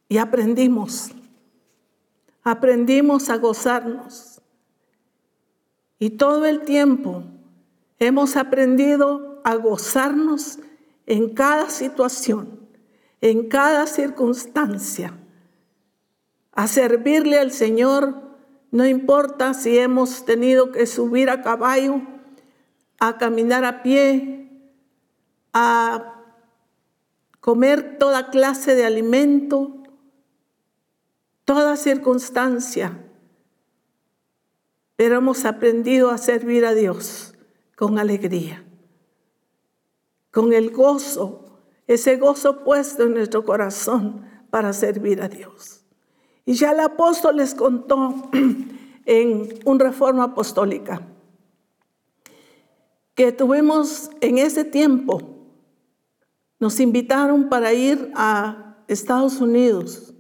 Y aprendimos, aprendimos a gozarnos. Y todo el tiempo hemos aprendido a gozarnos en cada situación en cada circunstancia, a servirle al Señor, no importa si hemos tenido que subir a caballo, a caminar a pie, a comer toda clase de alimento, toda circunstancia. Pero hemos aprendido a servir a Dios con alegría, con el gozo ese gozo puesto en nuestro corazón para servir a Dios. Y ya el apóstol les contó en una reforma apostólica que tuvimos en ese tiempo, nos invitaron para ir a Estados Unidos.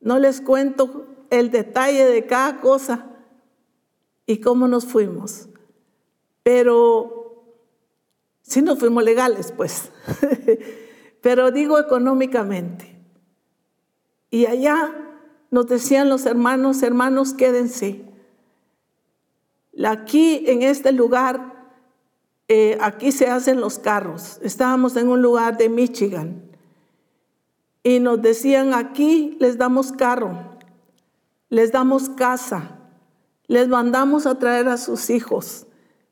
No les cuento el detalle de cada cosa y cómo nos fuimos, pero si no fuimos legales, pues. Pero digo económicamente. Y allá nos decían los hermanos, hermanos, quédense. Aquí en este lugar, eh, aquí se hacen los carros. Estábamos en un lugar de Michigan y nos decían, aquí les damos carro, les damos casa, les mandamos a traer a sus hijos,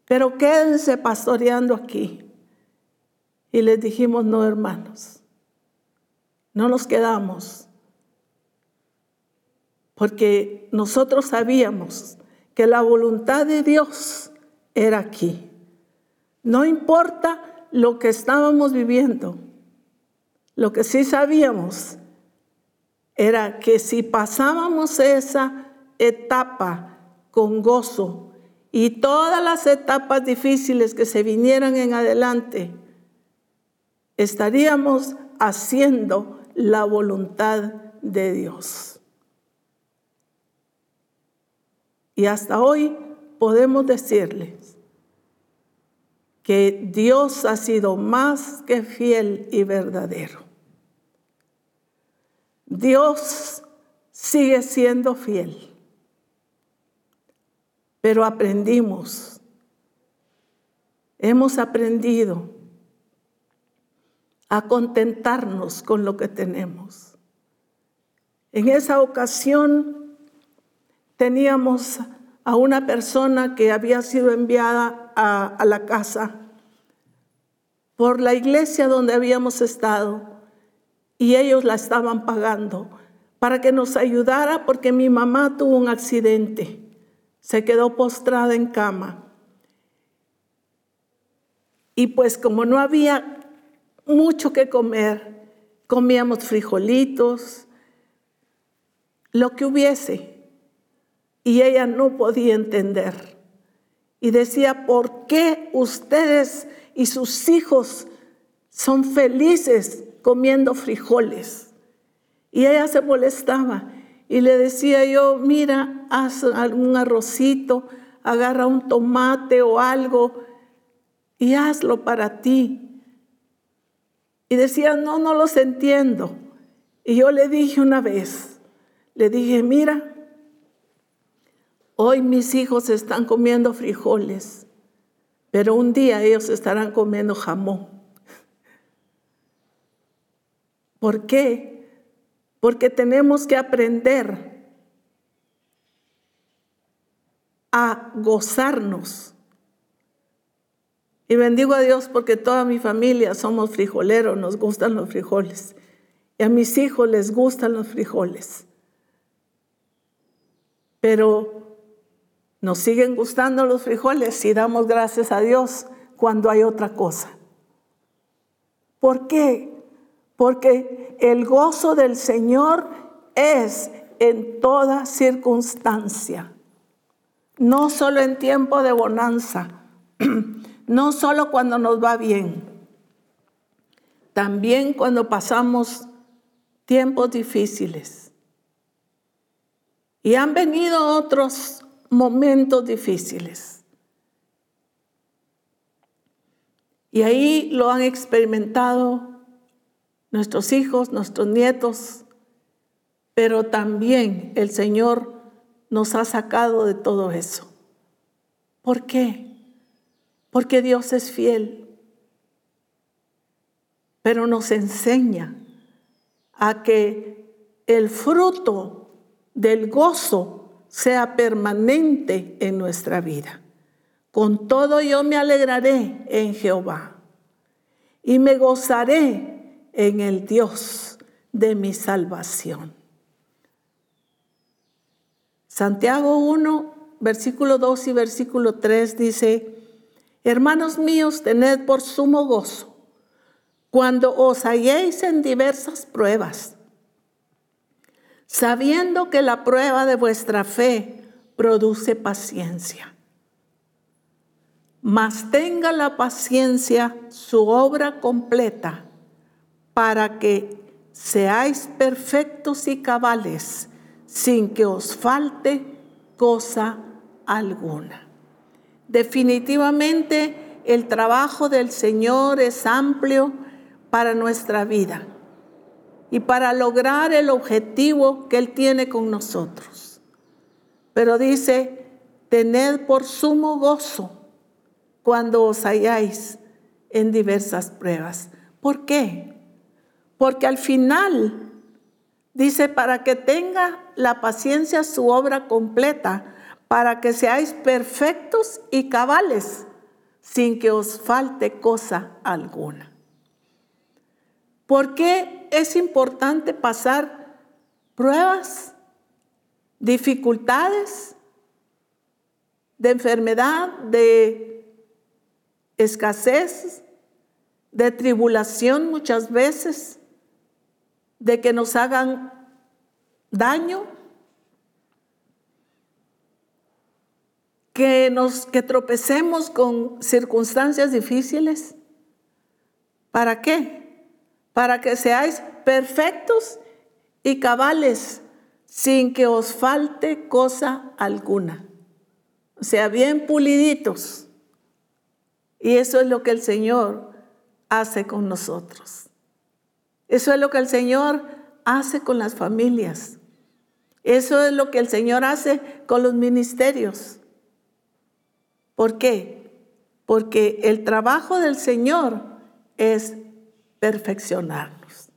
pero quédense pastoreando aquí. Y les dijimos, no hermanos, no nos quedamos, porque nosotros sabíamos que la voluntad de Dios era aquí. No importa lo que estábamos viviendo, lo que sí sabíamos era que si pasábamos esa etapa con gozo y todas las etapas difíciles que se vinieran en adelante, estaríamos haciendo la voluntad de Dios. Y hasta hoy podemos decirles que Dios ha sido más que fiel y verdadero. Dios sigue siendo fiel, pero aprendimos, hemos aprendido a contentarnos con lo que tenemos. En esa ocasión teníamos a una persona que había sido enviada a, la casa por la iglesia donde habíamos estado y ellos la estaban pagando para que nos ayudara porque mi mamá tuvo un accidente, se quedó postrada en cama. Y pues como no había mucho que comer, comíamos frijolitos, lo que hubiese y ella no podía entender. Y decía, ¿por qué ustedes y sus hijos son felices comiendo frijoles? Y ella se molestaba y le decía yo, mira, haz un arrocito, agarra un tomate o algo y hazlo para ti. Y decía, no, no los entiendo. Y yo le dije una vez, le dije, mira, Hoy mis hijos están comiendo frijoles, pero un día ellos estarán comiendo jamón. ¿Por qué? Porque tenemos que aprender a gozarnos. Y bendigo a Dios porque toda mi familia somos frijoleros, nos gustan los frijoles. Y a mis hijos les gustan los frijoles. Pero nos siguen gustando los frijoles y damos gracias a Dios cuando hay otra cosa. ¿Por qué? Porque el gozo del Señor es en toda circunstancia, no solo en tiempo de bonanza, no solo cuando nos va bien, también cuando pasamos tiempos difíciles. Y han venido otros momentos difíciles. Y ahí lo han experimentado nuestros hijos, nuestros nietos, pero también el Señor nos ha sacado de todo eso. ¿Por qué? Porque Dios es fiel, pero nos enseña a que el fruto del gozo sea permanente en nuestra vida. Con todo yo me alegraré en Jehová y me gozaré en el Dios de mi salvación. Santiago 1, versículo 2 y versículo 3 dice, Hermanos míos, tened por sumo gozo cuando os halléis en diversas pruebas sabiendo que la prueba de vuestra fe produce paciencia. Mas tenga la paciencia su obra completa para que seáis perfectos y cabales sin que os falte cosa alguna. Definitivamente el trabajo del Señor es amplio para nuestra vida y para lograr el objetivo que Él tiene con nosotros. Pero dice tened por sumo gozo cuando os halláis en diversas pruebas. ¿Por qué? Porque al final dice, para que tenga la paciencia su obra completa, para que seáis perfectos y cabales, sin que os falte cosa alguna. ¿Por qué es importante pasar pruebas, dificultades de enfermedad, de escasez, de tribulación muchas veces, de que nos hagan daño, que nos que tropecemos con circunstancias difíciles. ¿Para qué? Para que seáis perfectos y cabales sin que os falte cosa alguna. O sea, bien puliditos. Y eso es lo que el Señor hace con nosotros. Eso es lo que el Señor hace con las familias. Eso es lo que el Señor hace con los ministerios. ¿Por qué? Porque el trabajo del Señor es perfeccionarnos.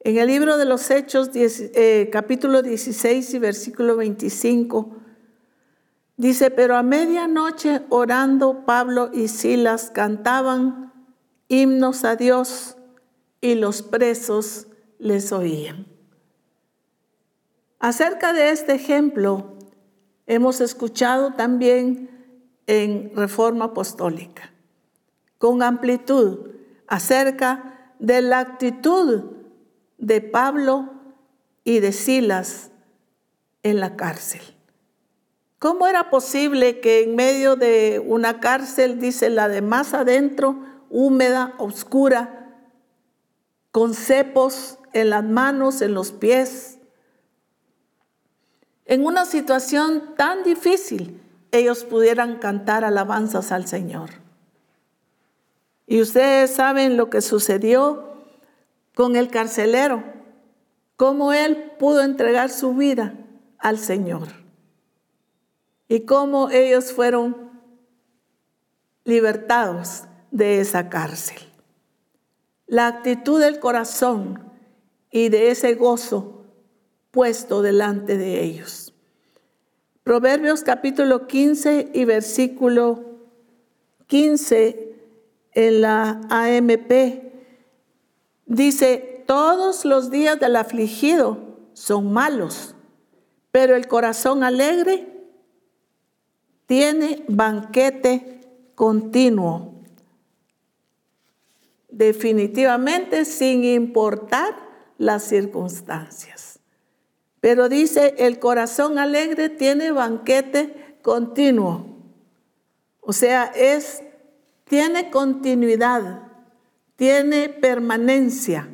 En el libro de los Hechos, eh, capítulo 16 y versículo 25, Dice, pero a medianoche orando Pablo y Silas cantaban himnos a Dios y los presos les oían. Acerca de este ejemplo hemos escuchado también en Reforma Apostólica, con amplitud, acerca de la actitud de Pablo y de Silas en la cárcel. ¿Cómo era posible que en medio de una cárcel, dice la de más adentro, húmeda, oscura, con cepos en las manos, en los pies, en una situación tan difícil, ellos pudieran cantar alabanzas al Señor? Y ustedes saben lo que sucedió con el carcelero, cómo él pudo entregar su vida al Señor y cómo ellos fueron libertados de esa cárcel. La actitud del corazón y de ese gozo puesto delante de ellos. Proverbios capítulo 15 y versículo 15 en la AMP dice, todos los días del afligido son malos, pero el corazón alegre tiene banquete continuo. Definitivamente sin importar las circunstancias. Pero dice, el corazón alegre tiene banquete continuo. O sea, es tiene continuidad, tiene permanencia.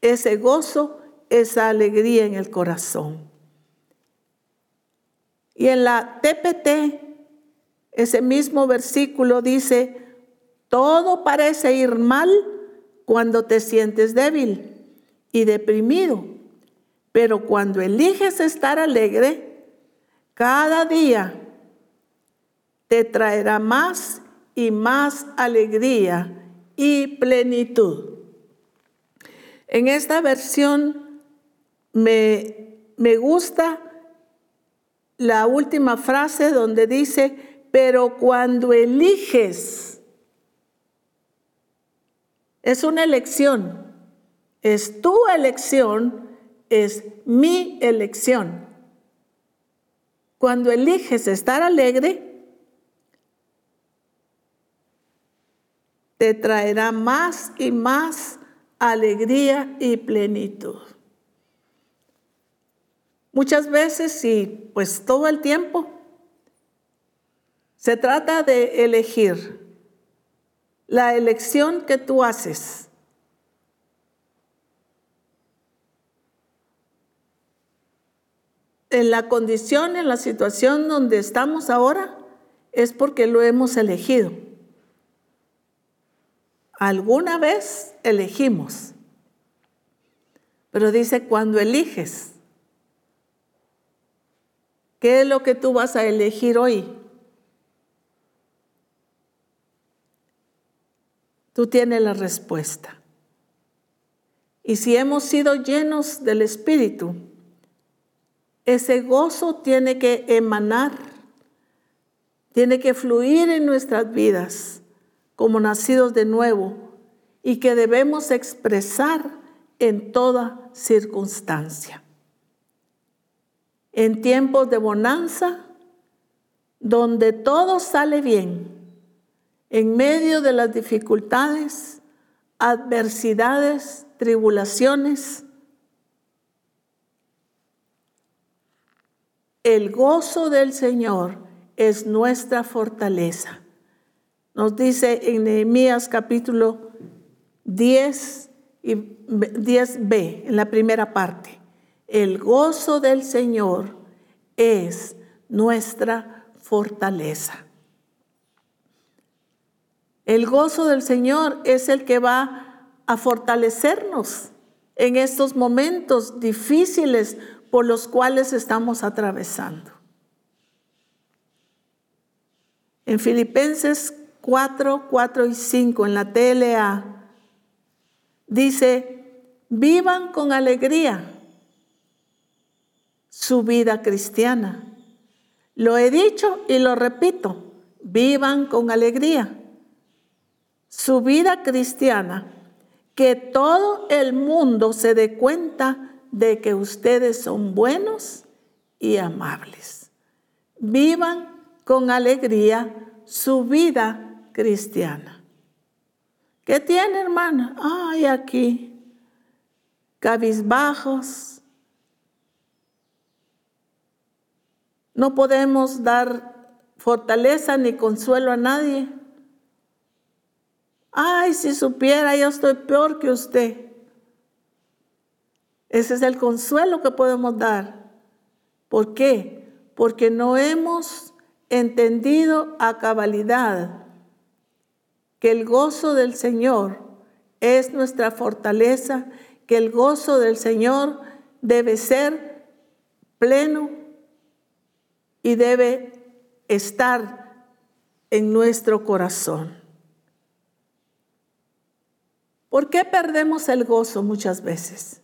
Ese gozo, esa alegría en el corazón. Y en la TPT, ese mismo versículo dice, todo parece ir mal cuando te sientes débil y deprimido, pero cuando eliges estar alegre, cada día te traerá más y más alegría y plenitud. En esta versión me, me gusta la última frase donde dice, pero cuando eliges, es una elección, es tu elección, es mi elección. Cuando eliges estar alegre, te traerá más y más alegría y plenitud. Muchas veces y pues todo el tiempo se trata de elegir la elección que tú haces. En la condición, en la situación donde estamos ahora, es porque lo hemos elegido. Alguna vez elegimos, pero dice cuando eliges ¿Qué es lo que tú vas a elegir hoy? Tú tienes la respuesta. Y si hemos sido llenos del Espíritu, ese gozo tiene que emanar, tiene que fluir en nuestras vidas como nacidos de nuevo y que debemos expresar en toda circunstancia. En tiempos de bonanza, donde todo sale bien, en medio de las dificultades, adversidades, tribulaciones, el gozo del Señor es nuestra fortaleza. Nos dice en Nehemías capítulo 10 y 10b, en la primera parte. El gozo del Señor es nuestra fortaleza. El gozo del Señor es el que va a fortalecernos en estos momentos difíciles por los cuales estamos atravesando. En Filipenses 4, 4 y 5, en la TLA, dice, vivan con alegría su vida cristiana. Lo he dicho y lo repito, vivan con alegría su vida cristiana, que todo el mundo se dé cuenta de que ustedes son buenos y amables. Vivan con alegría su vida cristiana. ¿Qué tiene, hermana? Ay, aquí, cabizbajos. No podemos dar fortaleza ni consuelo a nadie. Ay, si supiera, yo estoy peor que usted. Ese es el consuelo que podemos dar. ¿Por qué? Porque no hemos entendido a cabalidad que el gozo del Señor es nuestra fortaleza, que el gozo del Señor debe ser pleno y debe estar en nuestro corazón. ¿Por qué perdemos el gozo muchas veces?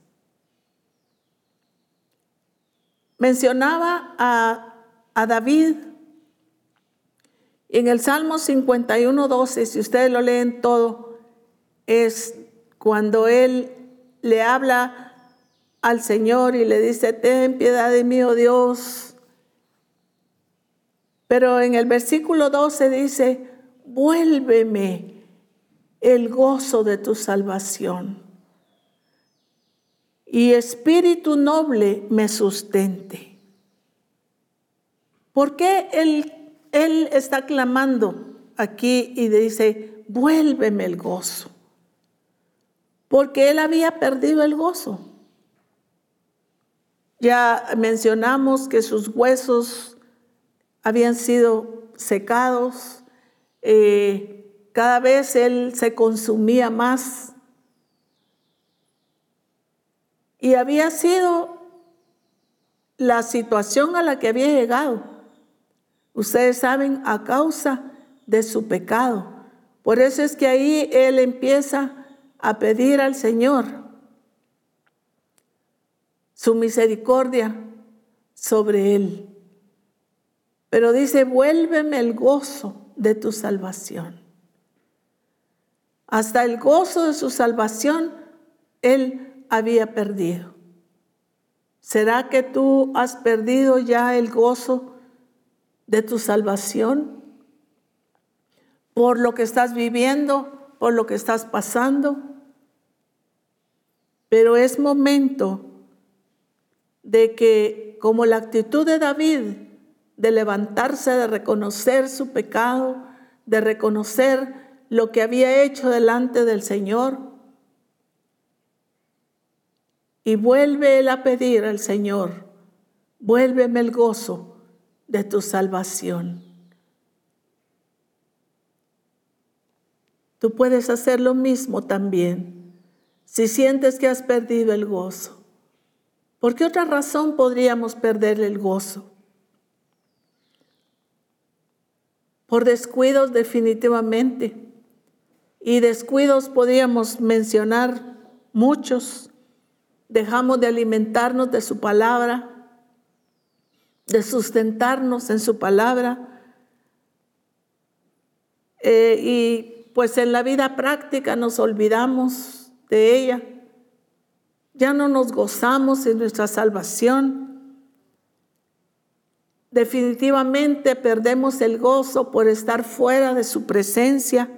Mencionaba a, David en el Salmo 51, 12, si ustedes lo leen todo, es cuando él le habla al Señor y le dice, ten piedad de mí, oh Dios. Pero en el versículo 12 dice, vuélveme el gozo de tu salvación y espíritu noble me sustente. ¿Por qué él él está clamando aquí y dice, vuélveme el gozo. Porque él había perdido el gozo. Ya mencionamos que sus huesos habían sido secados. Eh, cada vez él se consumía más. Y había sido la situación a la que había llegado. Ustedes saben, a causa de su pecado. Por eso es que ahí él empieza a pedir al Señor su misericordia sobre él. Pero dice, vuélveme el gozo de tu salvación. Hasta el gozo de su salvación él había perdido. ¿Será que tú has perdido ya el gozo de tu salvación, por lo que estás viviendo, por lo que estás pasando. Pero es momento de que, como la actitud de David, de levantarse, de reconocer su pecado, de reconocer lo que había hecho delante del Señor, y vuelve él a pedir al Señor, vuélveme el gozo de tu salvación. Tú puedes hacer lo mismo también si sientes que has perdido el gozo. ¿Por qué otra razón podríamos perder el gozo? por descuidos definitivamente. Y descuidos podríamos mencionar muchos. Dejamos de alimentarnos de su palabra, de sustentarnos en su palabra. Eh, y pues en la vida práctica nos olvidamos de ella. Ya no nos gozamos en nuestra salvación. Definitivamente perdemos el gozo por estar fuera de su presencia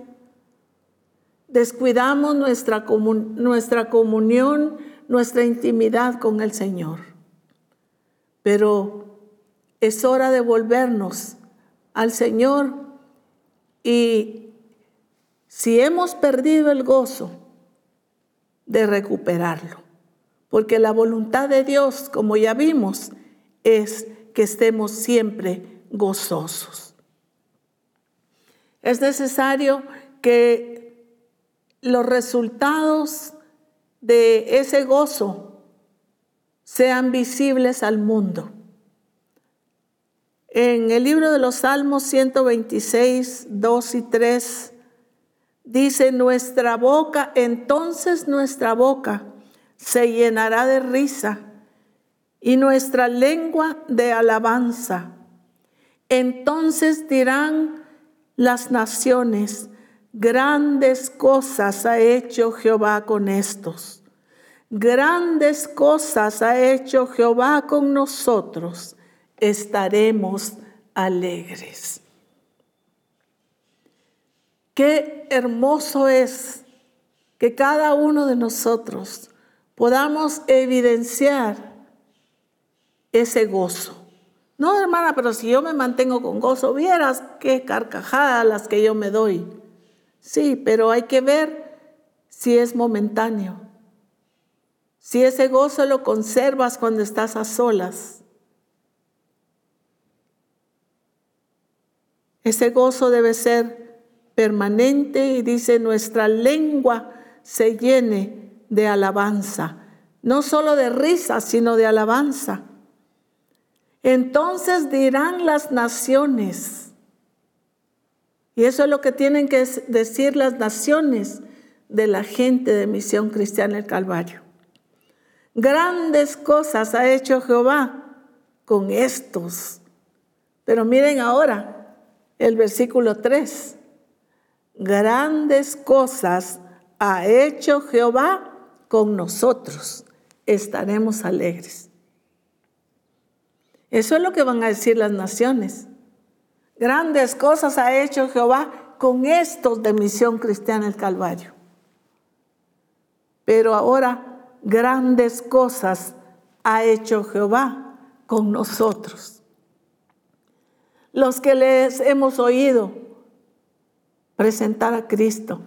descuidamos nuestra, nuestra comunión, nuestra intimidad con el Señor. Pero es hora de volvernos al Señor y si hemos perdido el gozo, de recuperarlo. Porque la voluntad de Dios, como ya vimos, es que estemos siempre gozosos. Es necesario que los resultados de ese gozo sean visibles al mundo. En el libro de los Salmos 126, 2 y 3 dice, nuestra boca, entonces nuestra boca se llenará de risa y nuestra lengua de alabanza. Entonces dirán las naciones, Grandes cosas ha hecho Jehová con estos. Grandes cosas ha hecho Jehová con nosotros. Estaremos alegres. Qué hermoso es que cada uno de nosotros podamos evidenciar ese gozo. No, hermana, pero si yo me mantengo con gozo, vieras qué carcajadas las que yo me doy. Sí, pero hay que ver si es momentáneo. Si ese gozo lo conservas cuando estás a solas. Ese gozo debe ser permanente y dice nuestra lengua se llene de alabanza. No solo de risa, sino de alabanza. Entonces dirán las naciones, y eso es lo que tienen que decir las naciones de la gente de Misión Cristiana el Calvario. Grandes cosas ha hecho Jehová con estos. Pero miren ahora el versículo 3. Grandes cosas ha hecho Jehová con nosotros. Estaremos alegres. Eso es lo que van a decir las naciones. Grandes cosas ha hecho Jehová con estos de Misión Cristiana el Calvario. Pero ahora grandes cosas ha hecho Jehová con nosotros. Los que les hemos oído presentar a Cristo,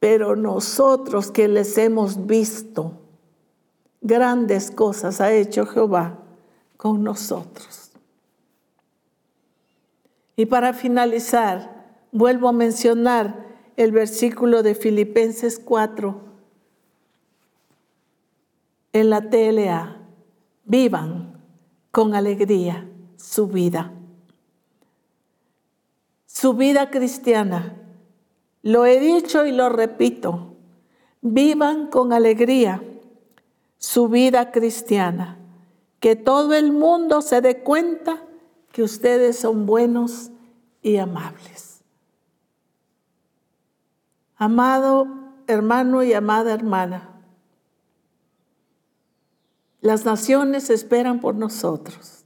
pero nosotros que les hemos visto, grandes cosas ha hecho Jehová con nosotros. Y para finalizar, vuelvo a mencionar el versículo de Filipenses 4 en la TLA. Vivan con alegría su vida. Su vida cristiana. Lo he dicho y lo repito. Vivan con alegría su vida cristiana. Que todo el mundo se dé cuenta que ustedes son buenos y amables. Amado hermano y amada hermana, las naciones esperan por nosotros.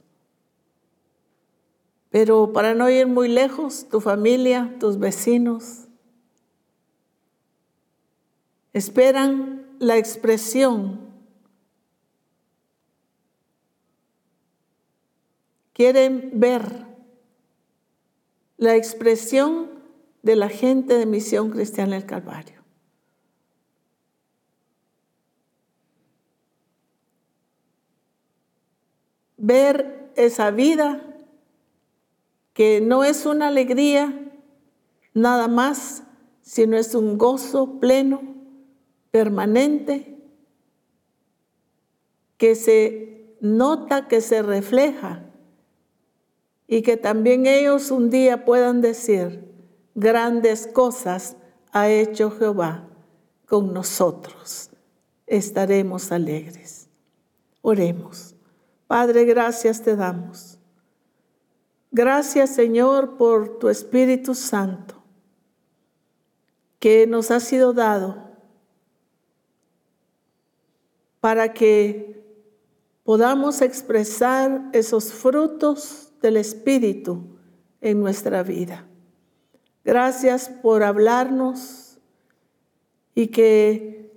Pero para no ir muy lejos, tu familia, tus vecinos, esperan la expresión quieren ver la expresión de la gente de Misión Cristiana del Calvario. Ver esa vida que no es una alegría nada más, sino es un gozo pleno, permanente, que se nota, que se refleja y que también ellos un día puedan decir, grandes cosas ha hecho Jehová con nosotros. Estaremos alegres. Oremos. Padre, gracias te damos. Gracias Señor por tu Espíritu Santo que nos ha sido dado para que podamos expresar esos frutos del Espíritu en nuestra vida. Gracias por hablarnos y que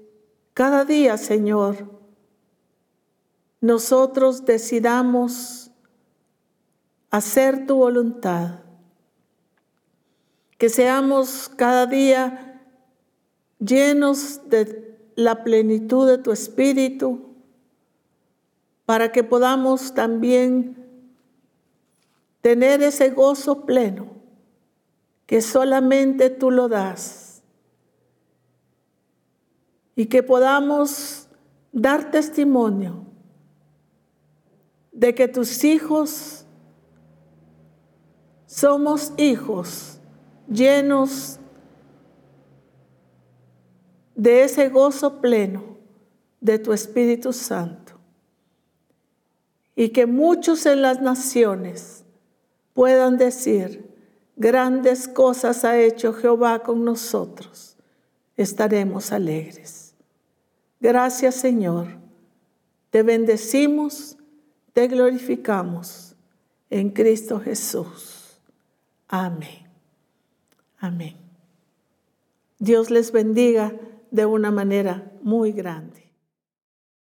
cada día, Señor, nosotros decidamos hacer tu voluntad. Que seamos cada día llenos de la plenitud de tu espíritu para que podamos también tener ese gozo pleno que solamente tú lo das y que podamos dar testimonio de que tus hijos somos hijos llenos de ese gozo pleno de tu Espíritu Santo. Y que muchos en las naciones puedan decir, grandes cosas ha hecho Jehová con nosotros. Estaremos alegres. Gracias Señor. Te bendecimos, te glorificamos en Cristo Jesús. Amén. Amén. Dios les bendiga de una manera muy grande.